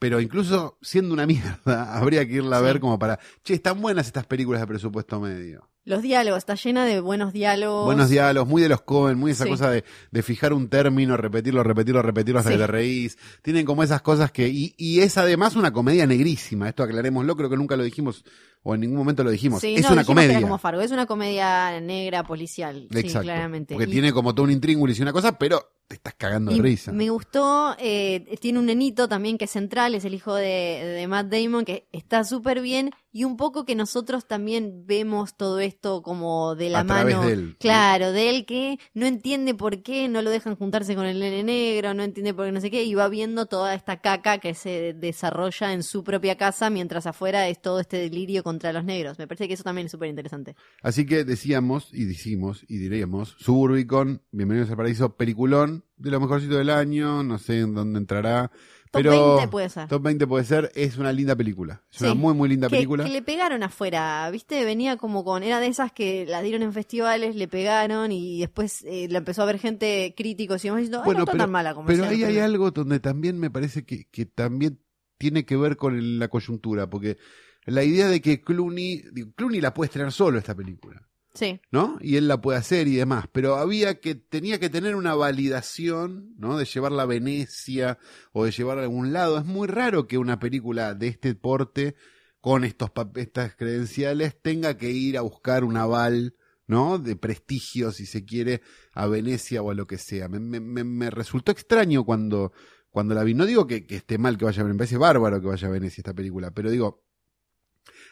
Pero incluso siendo una mierda, habría que irla a ver como para, che, están buenas estas películas de presupuesto medio. los diálogos, está llena de buenos diálogos. Buenos diálogos, muy de los Cohen, muy esa Sí. cosa de, de fijar un término, repetirlo, repetirlo, repetirlo hasta Sí. que te reís. Tienen como esas cosas que, y, y es además una comedia negrísima, esto aclarémoslo, creo que nunca lo dijimos, o en ningún momento lo dijimos. Sí, es no, una dijimos comedia. como Fargo, es una comedia negra policial, sí, Exacto. claramente. Porque Y- tiene como todo un intríngulis y una cosa, pero te estás cagando de Y risa. Me gustó, eh, tiene un nenito también que es central, es el hijo de, de Matt Damon, que está súper bien, y un poco que nosotros también vemos todo esto como de la A mano. de él. Claro, de él que no entiende por qué no lo dejan juntarse con el nene negro, no entiende por qué no sé qué, y va viendo toda esta caca que se desarrolla en su propia casa, mientras afuera es todo este delirio contra los negros. Me parece que eso también es súper interesante. Así que decíamos, y decimos, y diríamos, Suburbicon, Bienvenidos al Paraíso, peliculón, de lo mejorcito del año, no sé en dónde entrará. Top pero 20 puede ser. Top 20 puede ser, es una linda película. Es una muy, muy linda que, película. que le pegaron afuera, ¿viste? Venía como con, era de esas que la dieron en festivales, le pegaron y después eh, la empezó a ver gente críticos y demás diciendo, "Ay, no está tan mala como pero ahí hay primeros". algo donde también me parece que, que también tiene que ver con el- la coyuntura, porque la idea de que Clooney, Clooney la puede estrenar solo esta película, Sí, ¿no? Y él la puede hacer y demás, pero había que, tenía que tener una validación, ¿no? De llevarla a Venecia o de llevarla a algún lado. Es muy raro que una película de este porte, con estos, estas credenciales, tenga que ir a buscar un aval, ¿no? De prestigio, si se quiere, a Venecia o a lo que sea. Me- me- me resultó extraño cuando, cuando la vi. No digo que, que esté mal que vaya a Venecia, me parece bárbaro que vaya a Venecia esta película, pero digo,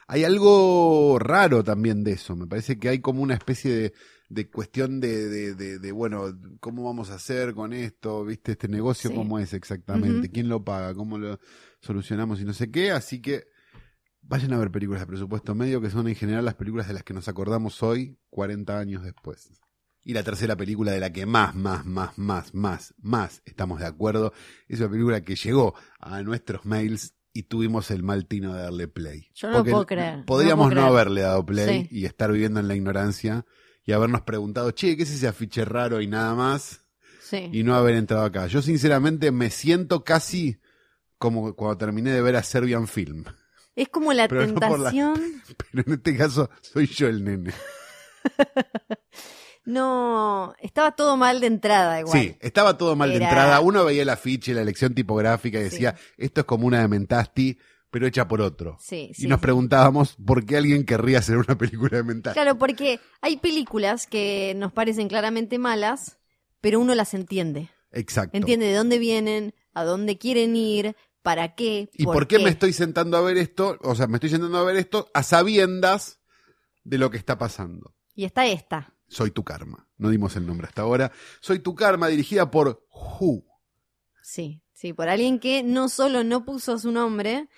hay algo raro también de eso. Me parece que hay como una especie de, de cuestión de, de, de- de, bueno, ¿cómo vamos a hacer con esto? ¿Viste? Este negocio, Sí. ¿cómo es exactamente? ¿Quién lo paga? ¿Cómo lo solucionamos? Y no sé qué. Así que vayan a ver películas de presupuesto medio, que son en general las películas de las que nos acordamos hoy, 40 años después. Y la tercera película de la que más, más, más, más, más, más estamos de acuerdo, es una película que llegó a nuestros mails y tuvimos el mal tino de darle play. Yo no lo Porque puedo creer, Podríamos no, puedo creer. haberle dado play Sí. y estar viviendo en la ignorancia y habernos preguntado, che, ¿qué es ese afiche raro y nada más? sí. Y no haber entrado acá. Yo sinceramente me siento casi como cuando terminé de ver a Serbian Film. Es como la Pero no por la- tentación. Pero en este caso soy yo el nene. No, estaba todo mal de entrada igual. Sí, estaba todo mal de entrada. Uno veía el afiche, la elección tipográfica y Sí. decía, esto es como una de Mentasti, pero hecha por otro. Sí, y nos preguntábamos por qué alguien querría hacer una película de Mentasti. Claro, porque hay películas que nos parecen claramente malas, pero uno las entiende. Exacto. Entiende de dónde vienen, a dónde quieren ir, para qué. ¿Y por, qué, me estoy sentando a ver esto? O sea, me estoy sentando a ver esto a sabiendas de lo que está pasando. Y está esta. Soy tu karma. No dimos el nombre hasta ahora. Soy tu karma, dirigida por Who. Sí, sí, por alguien que no solo no puso su nombre,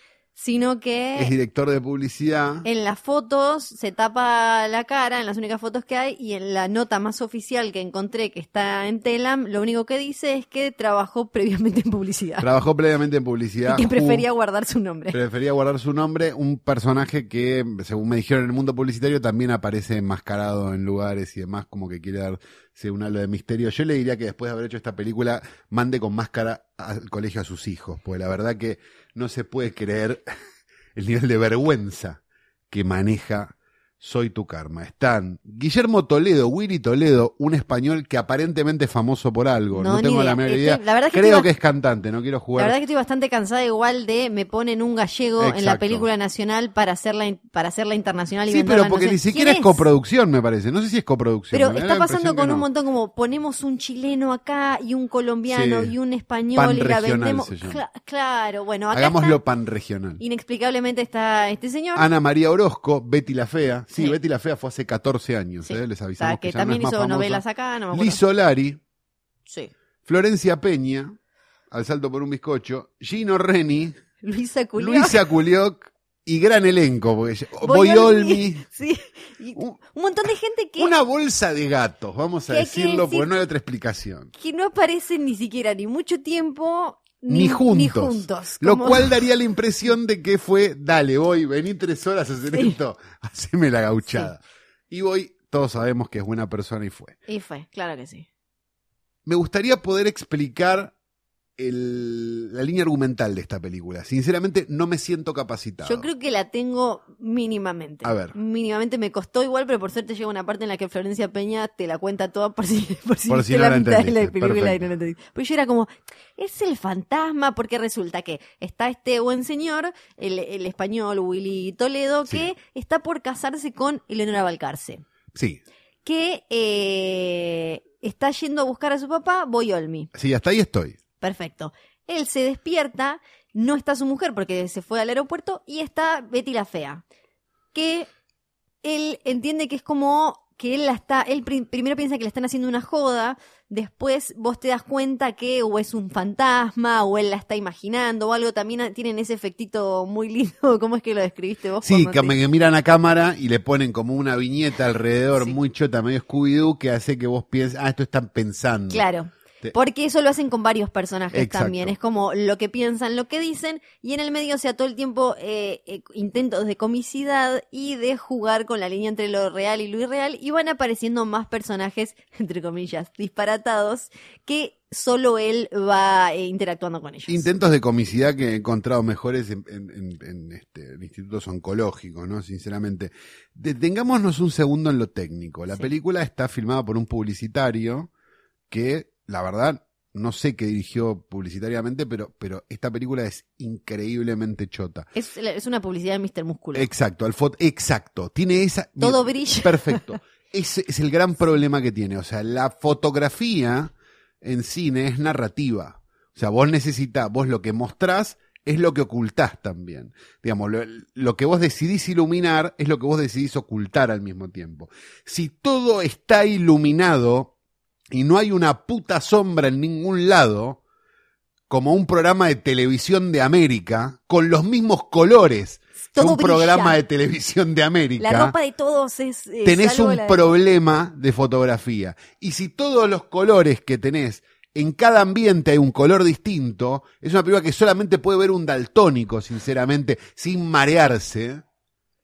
sino que Es director de publicidad. en las fotos se tapa la cara, en las únicas fotos que hay, y en la nota más oficial que encontré que está en Telam, lo único que dice es que trabajó previamente en publicidad. Trabajó previamente en y publicidad. que Who. prefería guardar su nombre. Prefería guardar su nombre, un personaje que, según me dijeron en el mundo publicitario, también aparece enmascarado en lugares y demás, como que quiere darse un halo de misterio. Yo le diría que después de haber hecho esta película, mande con máscara al colegio a sus hijos, porque la verdad que no se puede creer el nivel de vergüenza que maneja Soy tu karma. Están Guillermo Toledo, Willy Toledo, un español que aparentemente es famoso por algo. No, No, tengo la menor idea. la verdad es que Creo estoy que es cantante, no quiero La jugar. verdad que estoy bastante cansada igual de me ponen un gallego en la película nacional para hacerla para hacerla internacional y Sí, pero porque ni siquiera ¿Quién es coproducción, me parece. No sé si es coproducción. Pero está la pasando con un montón como ponemos un chileno acá y un colombiano Sí. y un español y la vendemos. Cla- claro, bueno, acá Hagámoslo está, panregional. inexplicablemente está este señor. Ana María Orozco, Betty la Fea. Sí, Sí. Betty la Fea fue hace 14 años, Sí. ¿eh? les avisamos sea, que, ya no también es hizo novelas acá, no me acuerdo. Liz Solari, Sí. Florencia Peña, al salto por un bizcocho, Gino Reni, Luisa Culio. Luisa Culioc y gran elenco, porque Boyolmi. Sí. Un- un montón de gente que, una bolsa de gatos, vamos a Que que decirlo, decir- porque no hay otra explicación. que no aparecen ni siquiera ni mucho tiempo Ni, juntos. Ni juntos. Lo cual daría la impresión de que fue, dale, voy, vení tres horas a hacer Sí. esto, haceme la gauchada. Y voy, todos sabemos que es buena persona y fue. Y fue, claro que sí. Me gustaría poder explicar el- la línea argumental de esta película. Sinceramente, no me siento capacitado. Yo creo que la tengo mínimamente. A ver. Mínimamente me costó igual, pero por suerte llega una parte en la que Florencia Peña te la cuenta toda por si, por si Por si no la la mitad de la película y no la entendiste. Pero yo era como, es el fantasma, porque resulta que está este buen señor, el, el español Willy Toledo, Sí. que está por casarse con Eleonora Balcarce. Sí, Que eh, está yendo a buscar a su papá, Boyolmi. sí, hasta ahí estoy. Perfecto. Él se despierta, no está su mujer porque se fue al aeropuerto y está Betty la fea. Que él entiende que es como que él la está, él pri- primero piensa que le están haciendo una joda, después vos te das cuenta que o es un fantasma o él la está imaginando o algo, también tienen ese efectito muy lindo, ¿cómo es que lo describiste vos? Sí, que, te- miran a cámara y le ponen como una viñeta alrededor Sí. muy chota, medio Scooby-Doo, que hace que vos pienses, ah, esto están pensando. Claro. Te- Porque eso lo hacen con varios personajes Exacto. también. Es como lo que piensan, lo que dicen, y en el medio, o sea, todo el tiempo eh, eh, intentos de comicidad y de jugar con la línea entre lo real y lo irreal, y van apareciendo más personajes, entre comillas, disparatados, que solo él va eh, interactuando con ellos. Intentos de comicidad que he encontrado mejores en, en- en- en, este, institutos oncológicos, ¿no? Sinceramente. Detengámonos un segundo en lo técnico. La Sí. película está filmada por un publicitario que, la verdad, no sé qué dirigió publicitariamente, pero, pero esta película es increíblemente chota. es, es una publicidad de Mr. Músculo. Exacto, al fot exacto. Tiene esa. Todo mira, brilla. Perfecto. Ese es el gran problema que tiene. O sea, la fotografía en cine es narrativa. O sea, vos necesitas, vos lo que mostrás es lo que ocultás también. Digamos, lo, lo que vos decidís iluminar es lo que vos decidís ocultar al mismo tiempo. Si todo está iluminado y no hay una puta sombra en ningún lado, como un programa de televisión de América, con los mismos colores que Todo un brilla. programa de televisión de América, La ropa de todos es... tenés un de- problema de fotografía. Y si todos los colores que tenés en cada ambiente hay un color distinto, es una película que solamente puede ver un daltónico, sinceramente, sin marearse.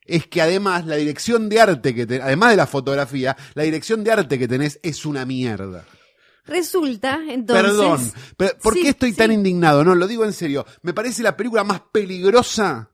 Es que además la dirección de arte que tenés, además de la fotografía, la dirección de arte que tenés es una mierda. Resulta, entonces... Perdón, pero ¿por Sí, qué estoy sí. tan indignado? No, lo digo en serio. Me parece la película más peligrosa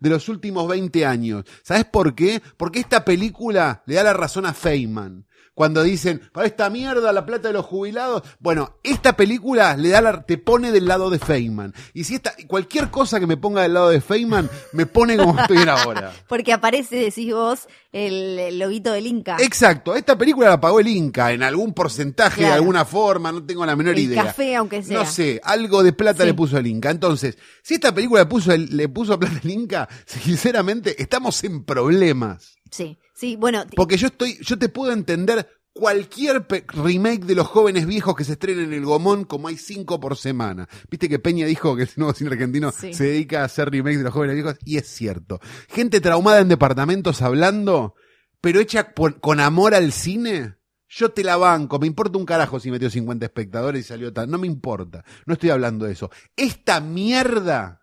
de los últimos 20 años. ¿Sabes por qué? Porque esta película le da la razón a Feynman. Cuando dicen, para esta mierda, la plata de los jubilados. Bueno, esta película le da la, te pone del lado de Feynman. Y si esta, cualquier cosa que me ponga del lado de Feynman, me pone como estoy ahora. Porque aparece, decís vos, el, el loguito del Inca. Exacto, esta película la pagó el Inca en algún porcentaje, de alguna forma, no tengo la menor el idea. café, aunque sea. No sé, algo de plata Sí. le puso el Inca. Entonces, si esta película le puso, el- le puso plata el Inca, sinceramente, estamos en problemas. Sí, sí, bueno, Porque yo estoy, yo te puedo entender cualquier remake de los jóvenes viejos que se estrenen en el Gomón, como hay cinco por semana. Viste que Peña dijo que el nuevo cine argentino Sí. se dedica a hacer remakes de los jóvenes viejos, y es cierto. Gente traumada en departamentos hablando, pero hecha por- con amor al cine. Yo te la banco, me importa un carajo si metió 50 espectadores y salió tan. No me importa, no estoy hablando de eso. Esta mierda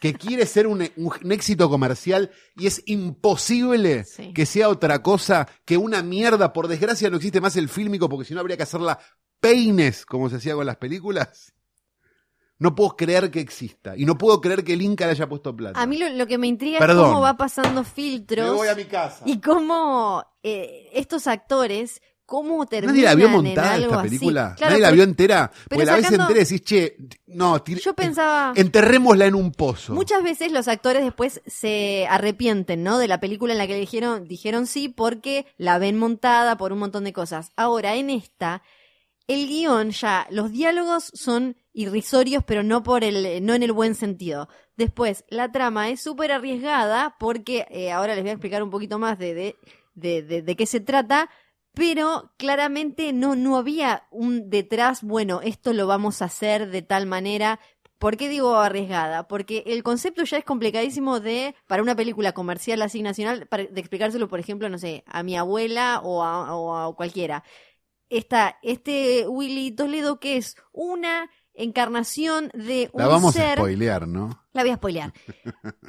que quiere ser un, éxito comercial y es imposible Sí. que sea otra cosa que una mierda. Por desgracia no existe más el fílmico porque si no habría que hacerla peines como se hacía con las películas. No puedo creer que exista. Y no puedo creer que el Inca le haya puesto plata. A mí lo, lo que me intriga Perdón. es cómo va pasando Me filtros voy a mi casa. y cómo eh, estos actores, cómo terminan ¿Nadie la vio montada esta película? Claro, ¿Nadie la pero vio entera? Porque la sacando- entera y decís, che, no, Yo pensaba... enterrémosla en un pozo. Muchas veces los actores después se arrepienten, ¿no? De la película en la que le dijeron, dijeron sí porque la ven montada por un montón de cosas. Ahora, en esta, el guion ya, los diálogos son irrisorios, pero no por el, no en el buen sentido. Después, la trama es súper arriesgada porque, eh, ahora les voy a explicar un poquito más de, de, de- de qué se trata, pero claramente no, no había un detrás, bueno, esto lo vamos a hacer de tal manera. ¿Por qué digo arriesgada? Porque el concepto ya es complicadísimo de, para una película comercial así nacional, de explicárselo, por ejemplo, no sé, a mi abuela o a, o a cualquiera. Está este Willy Toledo que es una encarnación de un La vamos a ser... spoilear, ¿no? La voy a spoilear.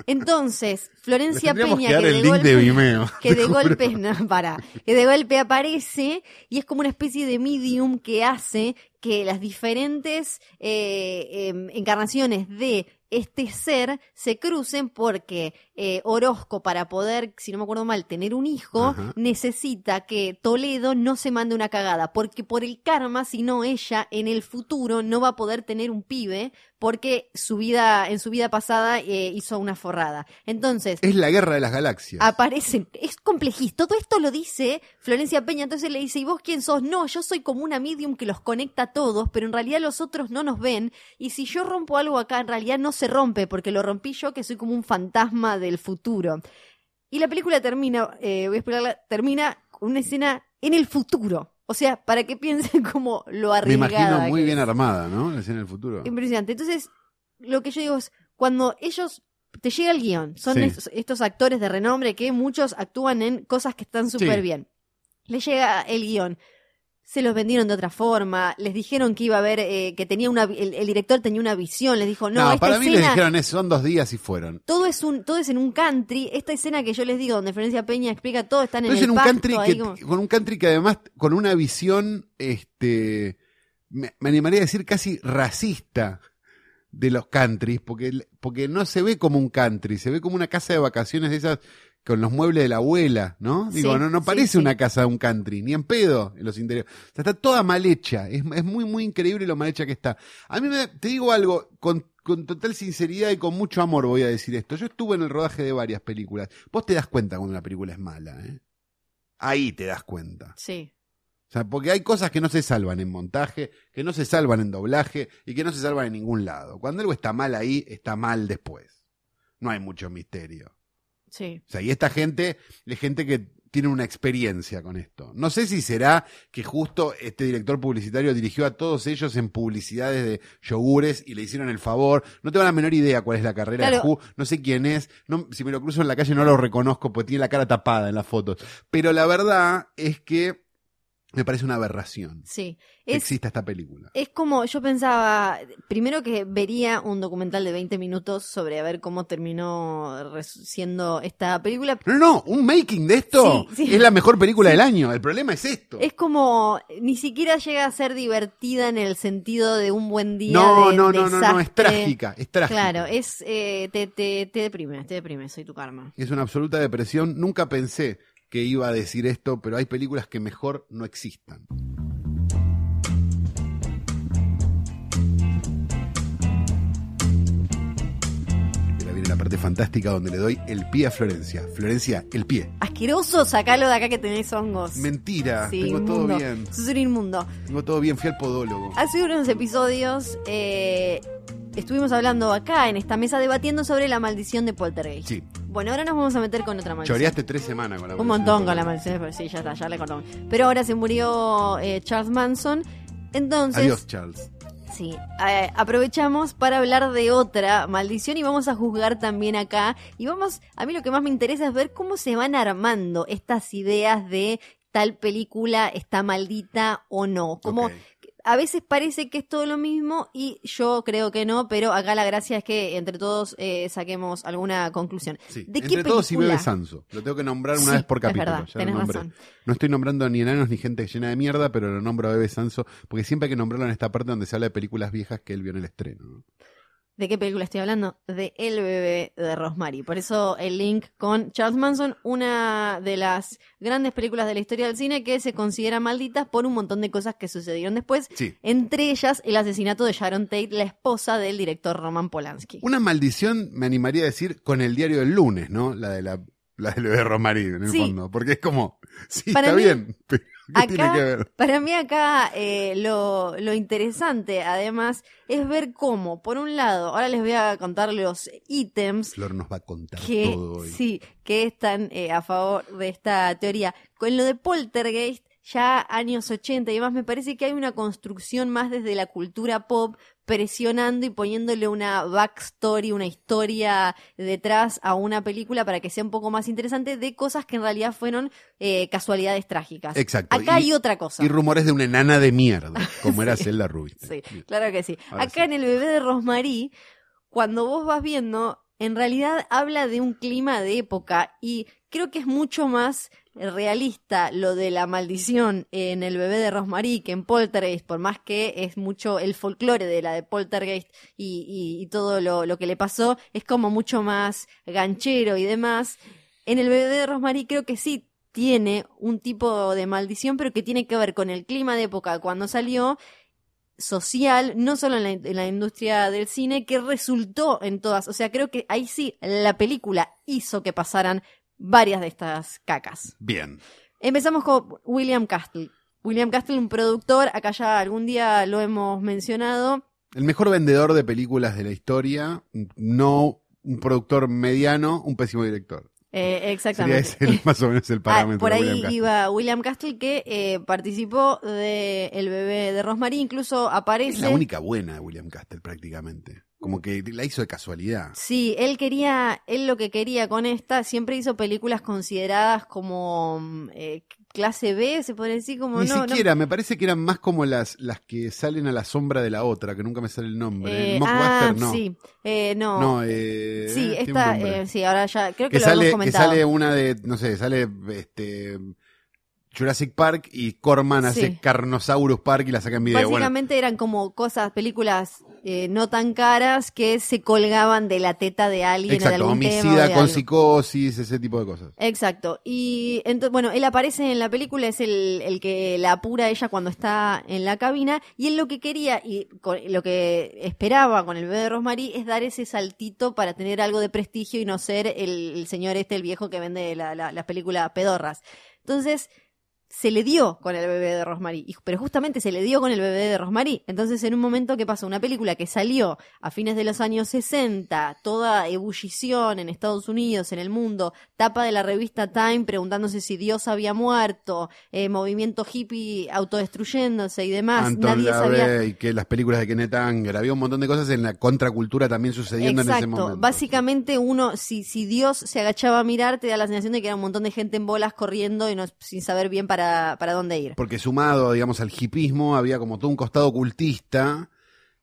Entonces, Florencia Peña, que de golpe, de Vimeo. que de golpe, no, para, que de golpe aparece y es como una especie de medium que hace que las diferentes eh, em, encarnaciones de este ser se crucen porque eh, Orozco para poder, si no me acuerdo mal, tener un hijo, Ajá. necesita que Toledo no se mande una cagada, porque por el karma, si no ella en el futuro no va a poder tener un pibe porque su vida en su vida pasada eh, hizo una forrada. Entonces, Es la guerra de las galaxias. aparecen, es complejista, todo esto lo dice Florencia Peña, entonces le dice, ¿y vos quién sos? No, yo soy como una medium que los conecta a todos, pero en realidad los otros no nos ven, y si yo rompo algo acá, en realidad no se rompe, porque lo rompí yo, que soy como un fantasma del futuro. Y la película termina, eh, voy a explicarla, termina con una escena en el futuro. O sea, para que piensen como lo Me arriesgada. imagino muy bien es. armada, ¿no? La escena del futuro. Impresionante. Entonces, lo que yo digo es, cuando ellos te llega el guion, son Sí. estos, estos actores de renombre que muchos actúan en cosas que están súper Sí. bien. Le llega el guion. Se los vendieron de otra forma, les dijeron que iba a haber, eh, que tenía una, el, el director tenía una visión, les dijo, no, No, esta para mí les dijeron eso, son dos días y fueron. todo es un, todo es en un country, esta escena que yo les digo, donde Florencia Peña explica todo, están en Entonces el en un pasto, country que, como- con un country que además con una visión, este, me, me animaría a decir casi racista de los countries, porque, porque no se ve como un country, se ve como una casa de vacaciones de esas con los muebles de la abuela, ¿no? Digo, Sí, no, no sí, parece sí. una casa de un country, ni en pedo en los interiores. O sea, está toda mal hecha, es, es muy, muy increíble lo mal hecha que está. A mí me, te digo algo, con, con total sinceridad y con mucho amor voy a decir esto. Yo estuve en el rodaje de varias películas. Vos te das cuenta cuando una película es mala, ¿eh? Ahí te das cuenta. Sí. O sea, porque hay cosas que no se salvan en montaje, que no se salvan en doblaje y que no se salvan en ningún lado. Cuando algo está mal ahí, está mal después. No hay mucho misterio. Sí. O sea, y esta gente es gente que tiene una experiencia con esto. No sé si será que justo este director publicitario dirigió a todos ellos en publicidades de yogures y le hicieron el favor. No tengo la menor idea cuál es la carrera de. Who, no sé quién es. No, si me lo cruzo en la calle no lo reconozco porque tiene la cara tapada en las fotos. Pero la verdad es que me parece una aberración Sí. que Es, exista esta película. Es como, yo pensaba, primero que vería un documental de 20 minutos sobre a ver cómo terminó siendo esta película. No, no, un making de esto Sí, sí. es la mejor película del año. El problema es esto. Es como, ni siquiera llega a ser divertida en el sentido de un buen día. no, de no, no, no, no, es trágica, es trágica. Claro, es, eh, te, te, te deprime, te deprime, soy tu karma. Es una absoluta depresión. Nunca pensé que iba a decir esto, pero hay películas que mejor no existan. Ahora viene la parte fantástica donde le doy el pie a Florencia. Florencia, el pie. Asqueroso, sacalo de acá que tenés hongos. Mentira, Sí, tengo todo bien. Sos un inmundo. Tengo todo bien, fui al podólogo. Hace unos episodios eh, estuvimos hablando acá en esta mesa debatiendo sobre la maldición de Poltergeist. Sí, Bueno, ahora nos vamos a meter con otra maldición. choreaste tres semanas con la Un montón con la maldición, pero sí, ya está, ya le cortamos. Pero ahora se murió eh, Charles Manson. Entonces, Adiós, Charles. sí, eh, aprovechamos para hablar de otra maldición y vamos a juzgar también acá. Y vamos, a mí lo que más me interesa es ver cómo se van armando estas ideas de tal película está maldita o no. Como. A veces parece que es todo lo mismo y yo creo que no, pero acá la gracia es que entre todos eh, saquemos alguna conclusión. Sí, ¿De entre qué todos y película? Bebe Sanso. Lo tengo que nombrar una Sí, vez por es capítulo. verdad, ya lo tenés razón. No estoy nombrando ni enanos ni gente llena de mierda, pero lo nombro a Bebe Sanso porque siempre hay que nombrarlo en esta parte donde se habla de películas viejas que él vio en el estreno. ¿no? ¿De qué película estoy hablando? De El bebé de Rosemary. Por eso el link con Charles Manson, una de las grandes películas de la historia del cine que se considera malditas por un montón de cosas que sucedieron después. Sí. Entre ellas, el asesinato de Sharon Tate, la esposa del director Roman Polanski. Una maldición, me animaría a decir, con el diario del lunes, ¿no? La de la, la del bebé Romarí, en el Sí. fondo. Porque es como, sí, Para está mí, bien, pero ¿qué tiene Acá, que ver? para mí acá eh, lo, lo interesante, además, es ver cómo, por un lado, ahora les voy a contar los ítems Flor nos va a contar que todo hoy. sí, que están eh, a favor de esta teoría. Con lo de Poltergeist, ya años 80 y demás, me parece que hay una construcción más desde la cultura pop presionando y poniéndole una backstory, una historia detrás a una película para que sea un poco más interesante de cosas que en realidad fueron eh, casualidades trágicas. Exacto. Acá Y- hay otra cosa. Y rumores de una enana de mierda, como era Zelda Rubinstein. Sí, claro que sí. Ahora Acá sí. en el bebé de Rosmarie, cuando vos vas viendo, en realidad habla de un clima de época y creo que es mucho más realista lo de la maldición en el bebé de Rosmarie que en Poltergeist, por más que es mucho el folclore de la de Poltergeist y, todo lo, lo que le pasó, es como mucho más ganchero y demás. En el bebé de Rosmarie creo que sí tiene un tipo de maldición, pero que tiene que ver con el clima de época cuando salió social, no solo en la, en la industria del cine, que resultó en todas. O sea, creo que ahí sí la película hizo que pasaran varias de estas cacas. Bien. Empezamos con William Castle. William Castle, un productor, acá ya algún día lo hemos mencionado. El mejor vendedor de películas de la historia, no un productor mediano, un pésimo director. Eh, Sería exactamente. ese el- más o menos el Ah, parámetro. por ahí William iba William Castle que eh, participó de El bebé de Rosemary, incluso aparece. Es la única buena de William Castle prácticamente. Como que la hizo de casualidad. Sí, él quería, él lo que quería con esta, siempre hizo películas consideradas como mm, eh, clase B, se podría decir como Ni no, no- siquiera, me parece que eran más como las, las que salen a la sombra de la otra, que nunca me sale el nombre. eh, ah, no. sí, eh, no, No, eh, sí, esta, eh, sí, ahora ya creo que, que lo sale, hemos que comentado. sale una de, no sé, sale este Jurassic Park y Corman hace. Carnosaurus Park y la saca en video. Bueno, Básicamente eran como cosas, películas eh, no tan caras que se colgaban de la teta de alguien de exacto, algún tema homicida de con algo. psicosis, ese tipo de cosas. Exacto. Y entonces, bueno, él aparece en la película, es el, el que la apura ella cuando está en la cabina, y él lo que quería y con- lo que esperaba con el bebé de Rosemary es dar ese saltito para tener algo de prestigio y no ser el, el señor este, el viejo que vende la- la- las películas pedorras. Entonces, se le dio con el bebé de Rosemary, y- pero justamente se le dio con el bebé de Rosemary. Entonces, en un momento que pasó, una película que salió a fines de los años 60, toda ebullición en Estados Unidos, en el mundo, tapa de la revista Time preguntándose si Dios había muerto, eh, movimiento hippie autodestruyéndose y demás. Anton Nadie sabía. LaVey, que las películas de Kenneth Anger, había un montón de cosas en la contracultura también sucediendo en ese momento. Básicamente uno, si, si Dios se agachaba a mirar, te da la sensación de que era un montón de gente en bolas corriendo y no, sin saber bien para, para dónde ir. Porque sumado, digamos, al hipismo, había como todo un costado ocultista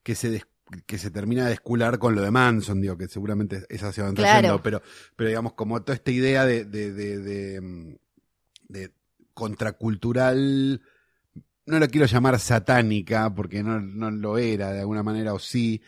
que se des- que se termina de escular con lo de Manson, digo, que seguramente esa se van Claro. pero, pero digamos, como toda esta idea de, de, de, de, mm, de contracultural, no lo quiero llamar satánica, porque no, no lo era de alguna manera, o sí,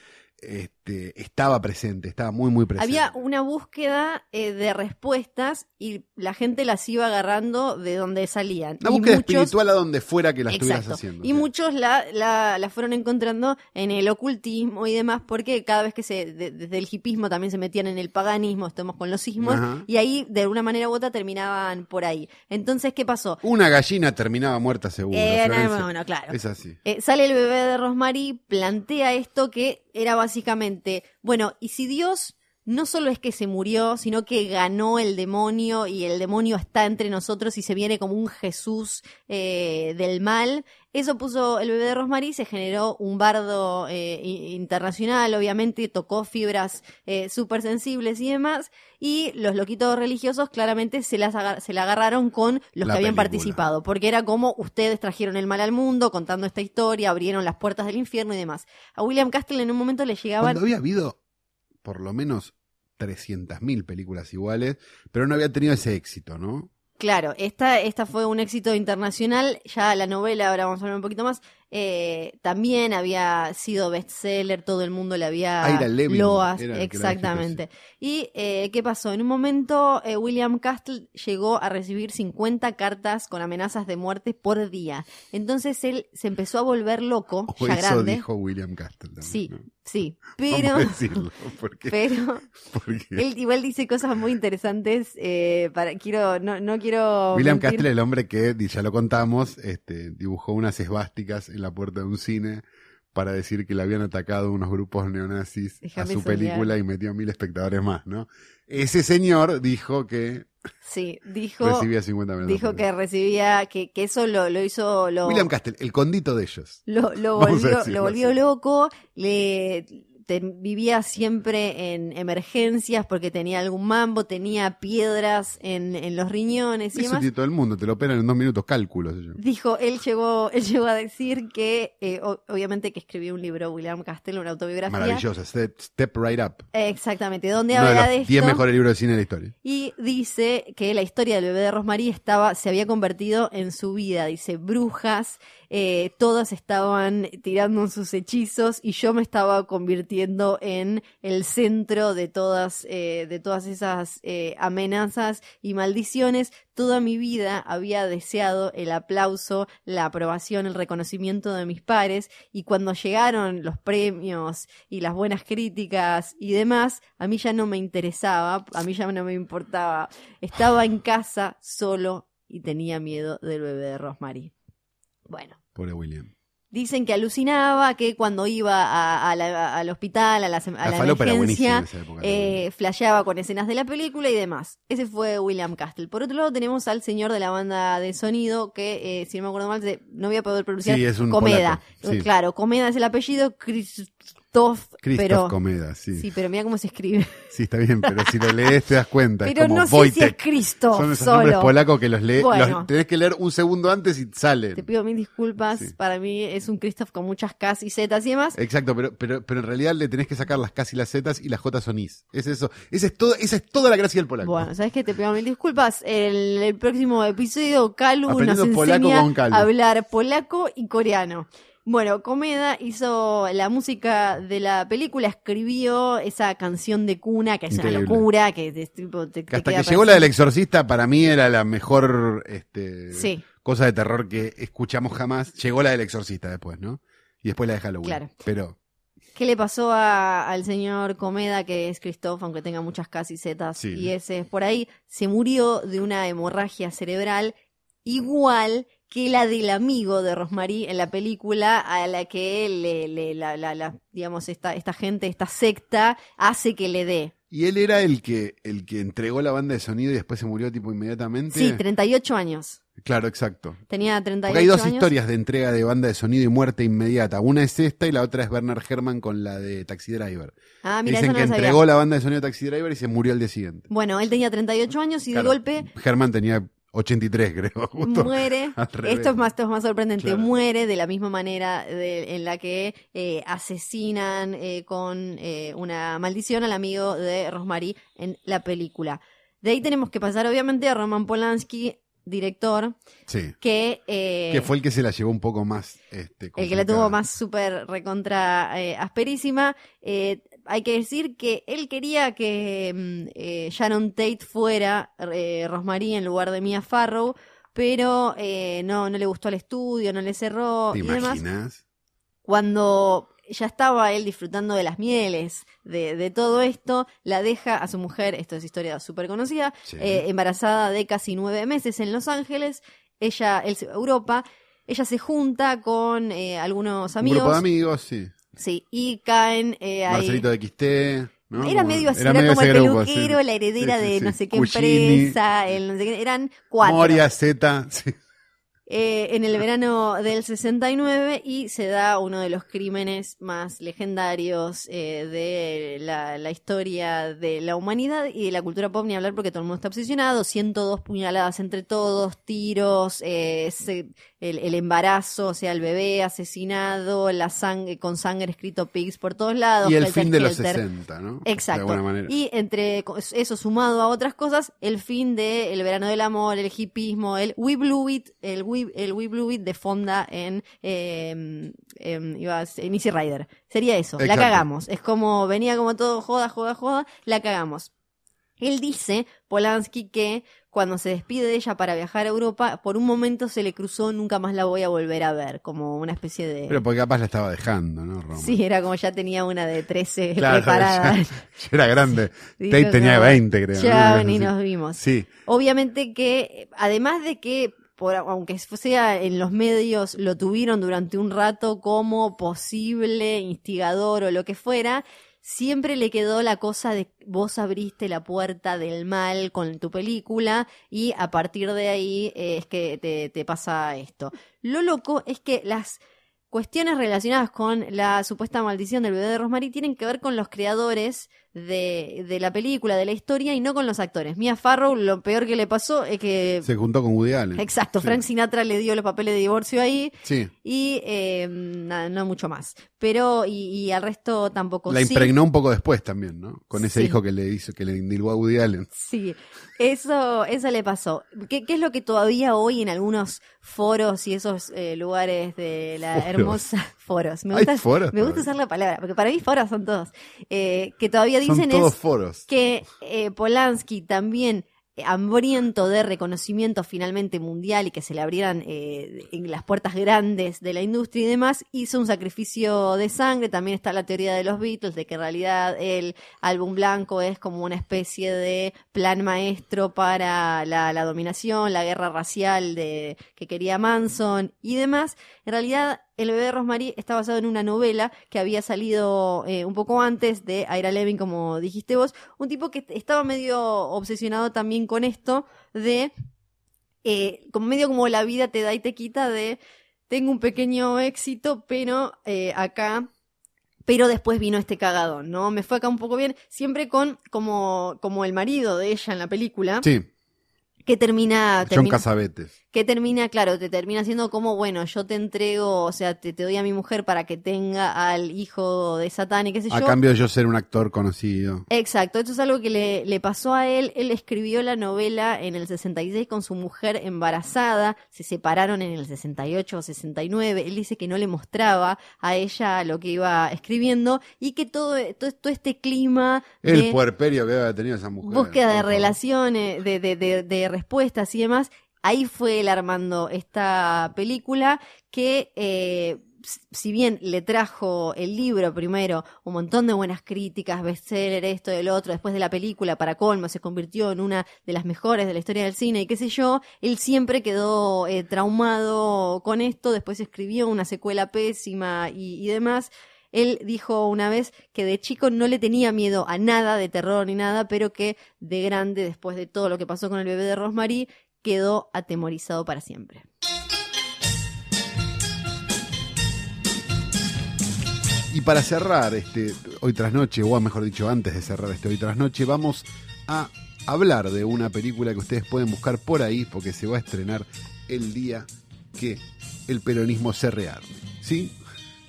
este, estaba presente, estaba muy, muy presente. Había una búsqueda eh, de respuestas y la gente las iba agarrando de donde salían. Una Y búsqueda muchos- espiritual a donde fuera que la estuvieras haciendo. Y sí. muchos la, la, la fueron encontrando en el ocultismo y demás, porque cada vez que se, de- desde el hipismo también se metían en el paganismo, estamos con los sismos, Ajá. y ahí de alguna manera u otra terminaban por ahí. Entonces, ¿qué pasó? Una gallina terminaba muerta seguro. Eh, no, bueno, claro. Es así. Eh, sale el bebé de Rosemary, plantea esto que era básicamente, bueno, ¿y si Dios no solo es que se murió, sino que ganó el demonio y el demonio está entre nosotros y se viene como un Jesús eh, del mal. Eso puso el bebé de Rosmarie, se generó un bardo eh, internacional, obviamente tocó fibras eh, súper sensibles y demás, y los loquitos religiosos claramente se, las se la agarraron con los La que habían película. participado, porque era como ustedes trajeron el mal al mundo contando esta historia, abrieron las puertas del infierno y demás. A William Castle en un momento le llegaban... Cuando había habido por lo menos 300.000 películas iguales, pero no había tenido ese éxito, ¿no? Claro, esta, esta fue un éxito internacional. Ya la novela, ahora vamos a hablar un poquito más, eh, también había sido bestseller, todo el mundo le había Ah, Levin, loas. Exactamente. ¿Y eh, qué pasó? En un momento, eh, William Castle llegó a recibir 50 cartas con amenazas de muerte por día. Entonces él se empezó a volver loco, O ya eso grande. dijo William Castle también. sí, ¿no? sí. Vamos Pero, a decirlo, porque, pero porque él igual dice cosas muy interesantes. para, quiero, no, no quiero. William mentir. Castle, el hombre que, ya lo contamos, este, dibujó unas esvásticas en la puerta de un cine para decir que le habían atacado unos grupos neonazis Déjame a su soñar. película y metió mil espectadores más, ¿no? Ese señor dijo que Sí, dijo, recibía 50 millones. dijo que recibía, que, que eso lo, lo hizo, lo, William Castle, el condito de ellos. lo, a volvió, lo loco, le te- vivía siempre en emergencias porque tenía algún mambo, tenía piedras en, en los riñones y Eso demás. tiene todo el mundo, te lo operan en dos minutos, cálculos. Dijo, él llegó, él llegó a decir que, eh, o- obviamente que escribió un libro, William Castell, una autobiografía. Maravillosa, step, Step Right Up. Exactamente, donde Uno de habla los de esto. 10 mejores libros de cine de la historia. Y dice que la historia del bebé de Rosmarie estaba, se había convertido en su vida. Dice, brujas, eh, todas estaban tirando sus hechizos y yo me estaba convirtiendo en el centro de todas, eh, de todas esas eh, amenazas y maldiciones. Toda mi vida había deseado el aplauso, la aprobación, el reconocimiento de mis pares y cuando llegaron los premios y las buenas críticas y demás, a mí ya no me interesaba, a mí ya no me importaba. Estaba en casa solo y tenía miedo del bebé de Rosemary. Bueno, Pobre William. dicen que alucinaba, que cuando iba a- a la- al hospital, a la, a La la emergencia, época. eh, flasheaba con escenas de la película y demás. Ese fue William Castle. Por otro lado, tenemos al señor de la banda de sonido, que, eh, si no me acuerdo mal, no voy a poder pronunciar. Sí, es un Comeda. sí. Claro, Comeda es el apellido, Christoph, Christoph pero... Comeda, sí. Sí, sí. pero mira cómo se escribe. está bien, pero si lo lees te das cuenta. es Pero como no sé si es. Christoph Son esos nombres solo. polacos que los lees, Bueno. los tenés que leer un segundo antes y salen. Te pido mil disculpas. Sí. Para mí es un Christoph con muchas Ks y Zs y demás. Exacto, pero, pero, pero en realidad le tenés que sacar las K y las Z y las J son Is. Es eso. Esa es, todo, esa es toda la gracia del polaco. Bueno, ¿sabes qué? Te pido mil disculpas. El, el próximo episodio, Calu nos polaco enseña con Calu. a hablar polaco y coreano. Bueno, Comeda hizo la música de la película, escribió esa canción de cuna, que es Increíble. una locura, que te, tipo, te- Que te hasta que llegó la del exorcista, para mí era la mejor este, Sí. cosa de terror que escuchamos jamás. Llegó la del exorcista después, ¿no? Y después la de Halloween. Claro. Pero ¿Qué le pasó a- al señor Comeda, que es Christoph, aunque tenga muchas Ks y Zs Sí. y S por ahí? Se murió de una hemorragia cerebral igual que la del amigo de Rosmarie en la película, a la que le, le- la, la- la- digamos, esta, esta gente, esta secta, hace que le dé. Y él era el que, el que entregó la banda de sonido y después se murió tipo inmediatamente. Sí, 38 años. Claro, exacto. Tenía 38 Porque hay dos años. historias de entrega de banda de sonido y muerte inmediata. Una es esta y la otra es Bernard Herrmann con la de Taxi Driver. Ah, mira, Dicen no que sabía. entregó la banda de sonido de Taxi Driver y se murió al día siguiente. Bueno, él tenía 38 años y Claro, de golpe Herman tenía 83, creo. Justo. muere. Esto es más, esto es más sorprendente. Claro. Muere de la misma manera de- en la que eh, asesinan eh, con eh, una maldición al amigo de Rosemary en la película. De ahí tenemos que pasar, obviamente, a Roman Polanski, director, Sí. que, eh, Que fue el que se la llevó un poco más. Este, el que la tuvo más súper recontra asperísima. Hay que decir que él quería que mm, eh, Sharon Tate fuera eh, Rosemary en lugar de Mia Farrow, pero eh, no, no le gustó al estudio, no le cerró ¿Te y demás. imaginas? Cuando ya estaba él disfrutando de las mieles de, de todo esto, la deja a su mujer, esto es historia súper conocida, Sí. eh, embarazada de casi nueve meses en Los Ángeles, ella, él se va a Europa, ella se junta con eh, algunos Un amigos, grupo de amigos, sí. Sí, y caen eh, ahí, Marcelito de XT. ¿no? Era medio así, era, como el grupo, sí. peluquero, la heredera Sí, sí, de no sé qué empresa, el no sé qué, eran cuatro. Moria, Z, sí. eh, en el verano del 69 y se da uno de los crímenes más legendarios eh, de la, la historia de la humanidad y de la cultura pop, ni hablar porque todo el mundo está obsesionado, 102 puñaladas entre todos, tiros, eh, se- el, el embarazo, o sea, el bebé asesinado, la sangre con sangre escrito pigs por todos lados. Y el fin de los Skelter. 60, ¿no? De Exacto. alguna manera. Y entre eso sumado a otras cosas, el fin de El verano del amor, el hipismo, el We Blew It, el We, el We Blew It de Fonda en, eh, em, iba a ser- en Easy Rider. Sería eso, la cagamos. Es como, venía como todo joda, joda, joda, la cagamos. Él dice, Polanski, que cuando se despide de ella para viajar a Europa, por un momento se le cruzó, nunca más la voy a volver a ver, como una especie de... Pero porque capaz la estaba dejando, ¿no, Roma? Sí, era como ya tenía una de 13 Claro, preparada. ya- ya era grande. Tate tenía no, 20, creo. Ya ni nos vimos. Sí, Obviamente que, además de que, por, aunque sea en los medios, lo tuvieron durante un rato como posible instigador o lo que fuera, siempre le quedó la cosa de vos abriste la puerta del mal con tu película y a partir de ahí eh, es que te, te pasa esto. Lo loco es que las cuestiones relacionadas con la supuesta maldición del bebé de Rosemary tienen que ver con los creadores de, de la película, de la historia y no con los actores. Mia Farrow, lo peor que le pasó es que... se juntó con Woody Allen. Exacto, Sí. Frank Sinatra le dio los papeles de divorcio ahí Sí, y eh, nada, no mucho más. Pero, y, y al resto tampoco. la Sí, impregnó un poco después también, ¿no? Con ese Sí. hijo que le hizo, que le indilgó a Woody Allen. Sí, eso, eso le pasó. ¿Qué, qué es lo que todavía hoy en algunos foros y esos eh, lugares de la Foros. hermosa foros? Me gusta, foros me gusta usar la palabra, porque para mí foros son todos. eh, que todavía Dicen todos es foros. que eh, Polanski también eh, hambriento de reconocimiento finalmente mundial y que se le abrieran eh, en las puertas grandes de la industria y demás, hizo un sacrificio de sangre. También está la teoría de los Beatles, de que en realidad el álbum blanco es como una especie de plan maestro para la, la dominación, la guerra racial de, que quería Manson y demás. En realidad, el bebé de Rosemary está basado en una novela que había salido eh, un poco antes de Ira Levin, como dijiste vos. Un tipo que estaba medio obsesionado también con esto de, eh, como medio como la vida te da y te quita de, tengo un pequeño éxito, pero eh, acá pero después vino este cagadón, ¿no? Me fue acá un poco bien, siempre con como, como el marido de ella en la película, Sí, que termina, John termina Casabetes. Que termina, claro, te termina siendo como, bueno, yo te entrego, o sea, te, te doy a mi mujer para que tenga al hijo de Satán y qué sé A yo. cambio de yo ser un actor conocido. Exacto, esto es algo que le, le pasó a él. Él escribió la novela en el 66 con su mujer embarazada, se separaron en el 68 o 69. Él dice que no le mostraba a ella lo que iba escribiendo y que todo, todo, todo este clima El puerperio que había tenido esa mujer. búsqueda de relaciones, de, de, de, de respuestas y demás, ahí fue él armando esta película que, eh, si bien le trajo el libro primero un montón de buenas críticas, bestseller, esto, el otro, después de la película, para colmo, se convirtió en una de las mejores de la historia del cine y qué sé yo, él siempre quedó eh, traumado con esto, después escribió una secuela pésima y, y demás. Él dijo una vez que de chico no le tenía miedo a nada de terror ni nada, pero que de grande, después de todo lo que pasó con el bebé de Rosemary, quedó atemorizado para siempre. Y para cerrar este hoy tras noche, o mejor dicho, antes de cerrar este hoy tras noche, vamos a hablar de una película que ustedes pueden buscar por ahí, porque se va a estrenar el día que el peronismo se rearme. ¿Sí?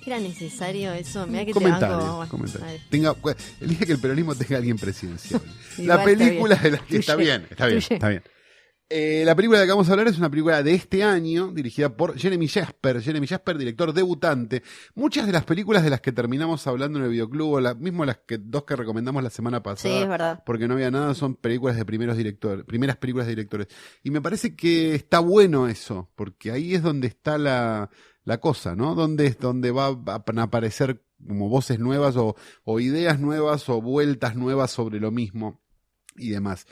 ¿Era necesario eso? Mira que comentario, te banco. comentario. Tenga, el día que el peronismo tenga a alguien presidencial. La película de la que está bien, está bien, está bien. Eh, la película de la que vamos a hablar es una película de este año, dirigida por Jeremy Jasper. Jeremy Jasper, director debutante. Muchas de las películas de las que terminamos hablando en el videoclub, o la, mismo las que dos que recomendamos la semana Sí, pasada, es verdad. porque no había nada, son películas de primeros directores, primeras películas de directores. Y me parece que está bueno eso, porque ahí es donde está la, la cosa, ¿no? Donde es donde va a aparecer como voces nuevas o, o ideas nuevas o vueltas nuevas sobre lo mismo y demás.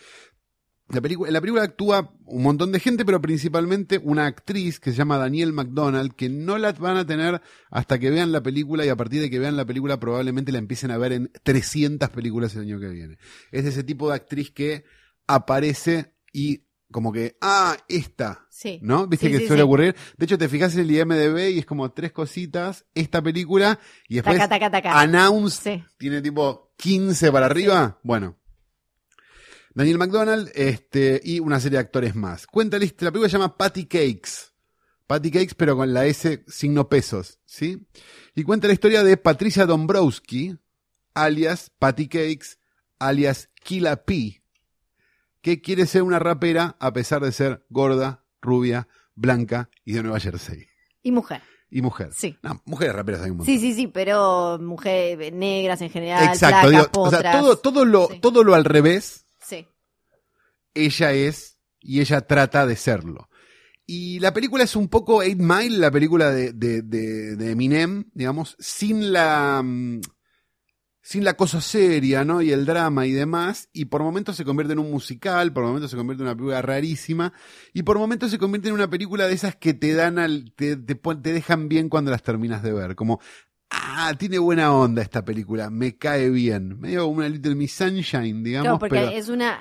La película, en la película actúa un montón de gente, pero principalmente una actriz que se llama Danielle McDonald, que no la van a tener hasta que vean la película y a partir de que vean la película probablemente la empiecen a ver en 300 películas el año que viene. Es ese tipo de actriz que aparece y como que, ah, esta, Sí. ¿no? Viste Sí, que sí, suele ocurrir. De hecho, te fijas en el IMDB y es como tres cositas, esta película, y después Taca, taca, taca. Announced Sí. tiene tipo 15 para arriba. Bueno. Daniel McDonald, este, y una serie de actores más. Cuenta la película se llama Patty Cakes. Patty Cakes, pero con la S signo pesos, ¿sí? Y cuenta la historia de Patricia Dombrowski, alias Patty Cakes, alias Killa P, que quiere ser una rapera a pesar de ser gorda, rubia, blanca y de Nueva Jersey. Y mujer. Y mujer. Sí. No, mujeres raperas hay un montón. Sí, sí, sí, pero mujeres negras en general, Exacto, digo, o sea, todo, todo, lo, Sí. todo lo al revés. Ella es y ella trata de serlo. Y la película es un poco Eight Mile, la película de, de, de, de Eminem, digamos, sin la mm, sin la cosa seria, ¿no? Y el drama y demás, y por momentos se convierte en un musical, por momentos se convierte en una película rarísima, y por momentos se convierte en una película de esas que te dan al, te, te, te dejan bien cuando las terminas de ver, como, ah, tiene buena onda esta película, me cae bien, medio una Little Miss Sunshine, digamos, Claro, porque pero... es una,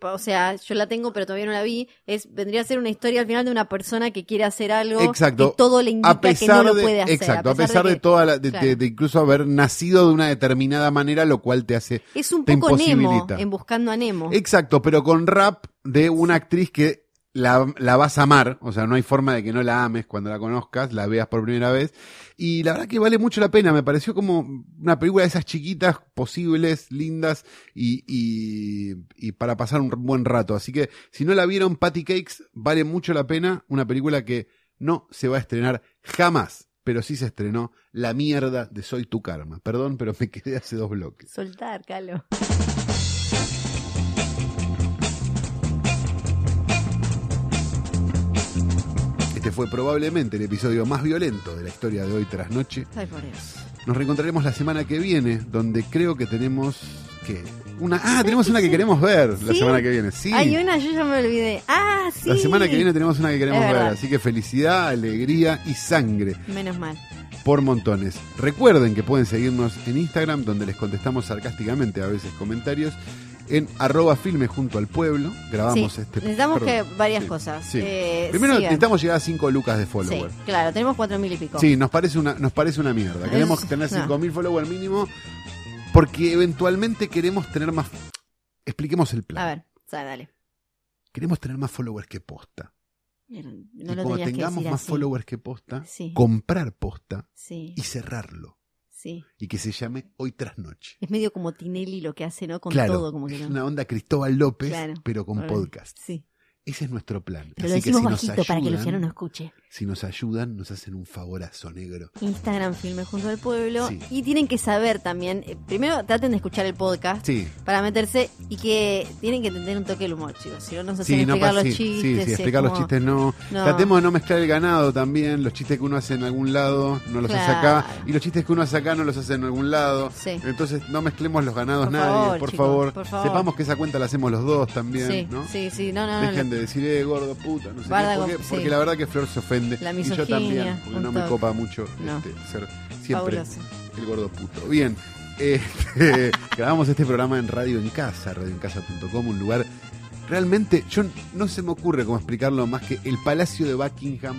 o sea, yo la tengo pero todavía no la vi, es vendría a ser una historia al final de una persona que quiere hacer algo Exacto. y todo le indica a que pesar no lo de, puede hacer. exacto, a pesar de, que toda la, de, claro. de- de incluso haber nacido de una determinada manera, lo cual te hace Es un poco Nemo en Buscando a Nemo. Exacto, pero con rap de una actriz que la, vas a amar, o sea, no hay forma de que no la ames cuando la conozcas, la veas por primera vez. Y la verdad que vale mucho la pena, me pareció como una película de esas chiquitas, posibles, lindas y, y, y para pasar un buen rato. Así que si no la vieron, Patty Cakes vale mucho la pena, una película que no se va a estrenar jamás. Pero sí se estrenó La mierda de Soy tu karma. Perdón, pero me quedé hace dos bloques. Soltar, Calo. Este fue probablemente el episodio más violento de la historia de hoy tras noche. Ay, por Dios. Nos reencontraremos la semana que viene, donde creo que tenemos que una ah tenemos una que queremos ver la semana que viene. Sí. Hay una, yo ya me olvidé. Ah, sí. La semana que viene tenemos una que queremos ver, así que felicidad, alegría y sangre Menos mal. por montones. Recuerden que pueden seguirnos en Instagram, donde les contestamos sarcásticamente a veces comentarios, en arroba filme junto al pueblo. Grabamos Sí, este. necesitamos perdón. que varias Sí, cosas. sí. Eh, Primero sigan. necesitamos llegar a 5 lucas de follower. claro, tenemos cuatro mil y pico. Sí, nos parece una, nos parece una mierda. Queremos Es- tener no. 5.000 followers mínimo porque eventualmente queremos tener más... Expliquemos el plan. A ver, sea, dale. Queremos tener más followers que posta. No y lo cuando que tengamos más así. followers que posta, comprar posta y cerrarlo. Sí. Y que se llame Hoy tras Noche. Es medio como Tinelli lo que hace, ¿no? Con claro, todo, como que es una onda Cristóbal López, Claro. pero con podcast. Sí. Ese es nuestro plan. Pero lo Así que decimos si nos bajito para que Luciano no escuche. Si nos ayudan, nos hacen un favorazo negro. Instagram Filme Junto al Pueblo. Sí. Y tienen que saber también, eh, primero traten de escuchar el podcast Sí, para meterse y que tienen que tener un toque del humor, chicos. Si no nos hacen Sí, explicar los chistes. sí, sí, explicar los chistes no. No. Tratemos de no mezclar el ganado también. Los chistes que uno hace en algún lado no los hace acá. Y los chistes que uno hace acá no los hace en algún lado. Sí. Entonces no mezclemos los ganados Por nadie, favor, por, chicos, favor. por favor. Sepamos que esa cuenta la hacemos los dos también, Sí, ¿no? sí, sí, no, no. Dejen de decir, eh, gordo, puta, no sé qué, porque, porque la verdad que Flor se ofende. La y yo misoginia, también, porque no me copa mucho No. este, ser siempre Fabuloso. el gordo puto. Bien, este, grabamos este programa en Radio en Casa, radioencasa.com, un lugar realmente, yo no se me ocurre cómo explicarlo más que el Palacio de Buckingham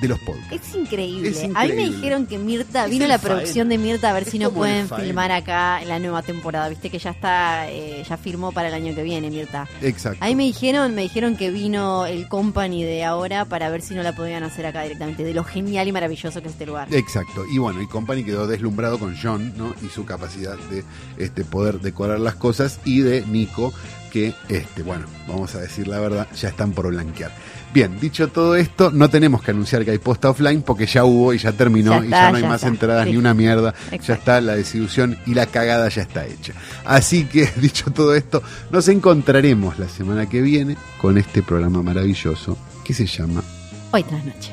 de los podcasts. Es increíble. Es A mí me dijeron que Mirta, Es vino el la producción de Mirta a ver Es si no el pueden filmar acá en la nueva temporada. Viste que ya está, eh, ya firmó para el año que viene, Mirta. Exacto. Ahí me dijeron, me dijeron que vino el company de ahora para ver si no la podían hacer acá directamente, de lo genial y maravilloso que es este lugar. Exacto, y bueno, y Company quedó deslumbrado con John, ¿no? Y su capacidad de este poder decorar las cosas y de Nico, que este, bueno, vamos a decir la verdad, ya están por blanquear. Bien, dicho todo esto, no tenemos que anunciar que hay posta offline porque ya hubo y ya terminó Ya y ya no hay ya más está. entradas ni una mierda. Ya está la desilusión y la cagada ya está hecha. Así que, dicho todo esto, nos encontraremos la semana que viene con este programa maravilloso que se llama Hoy tras noche.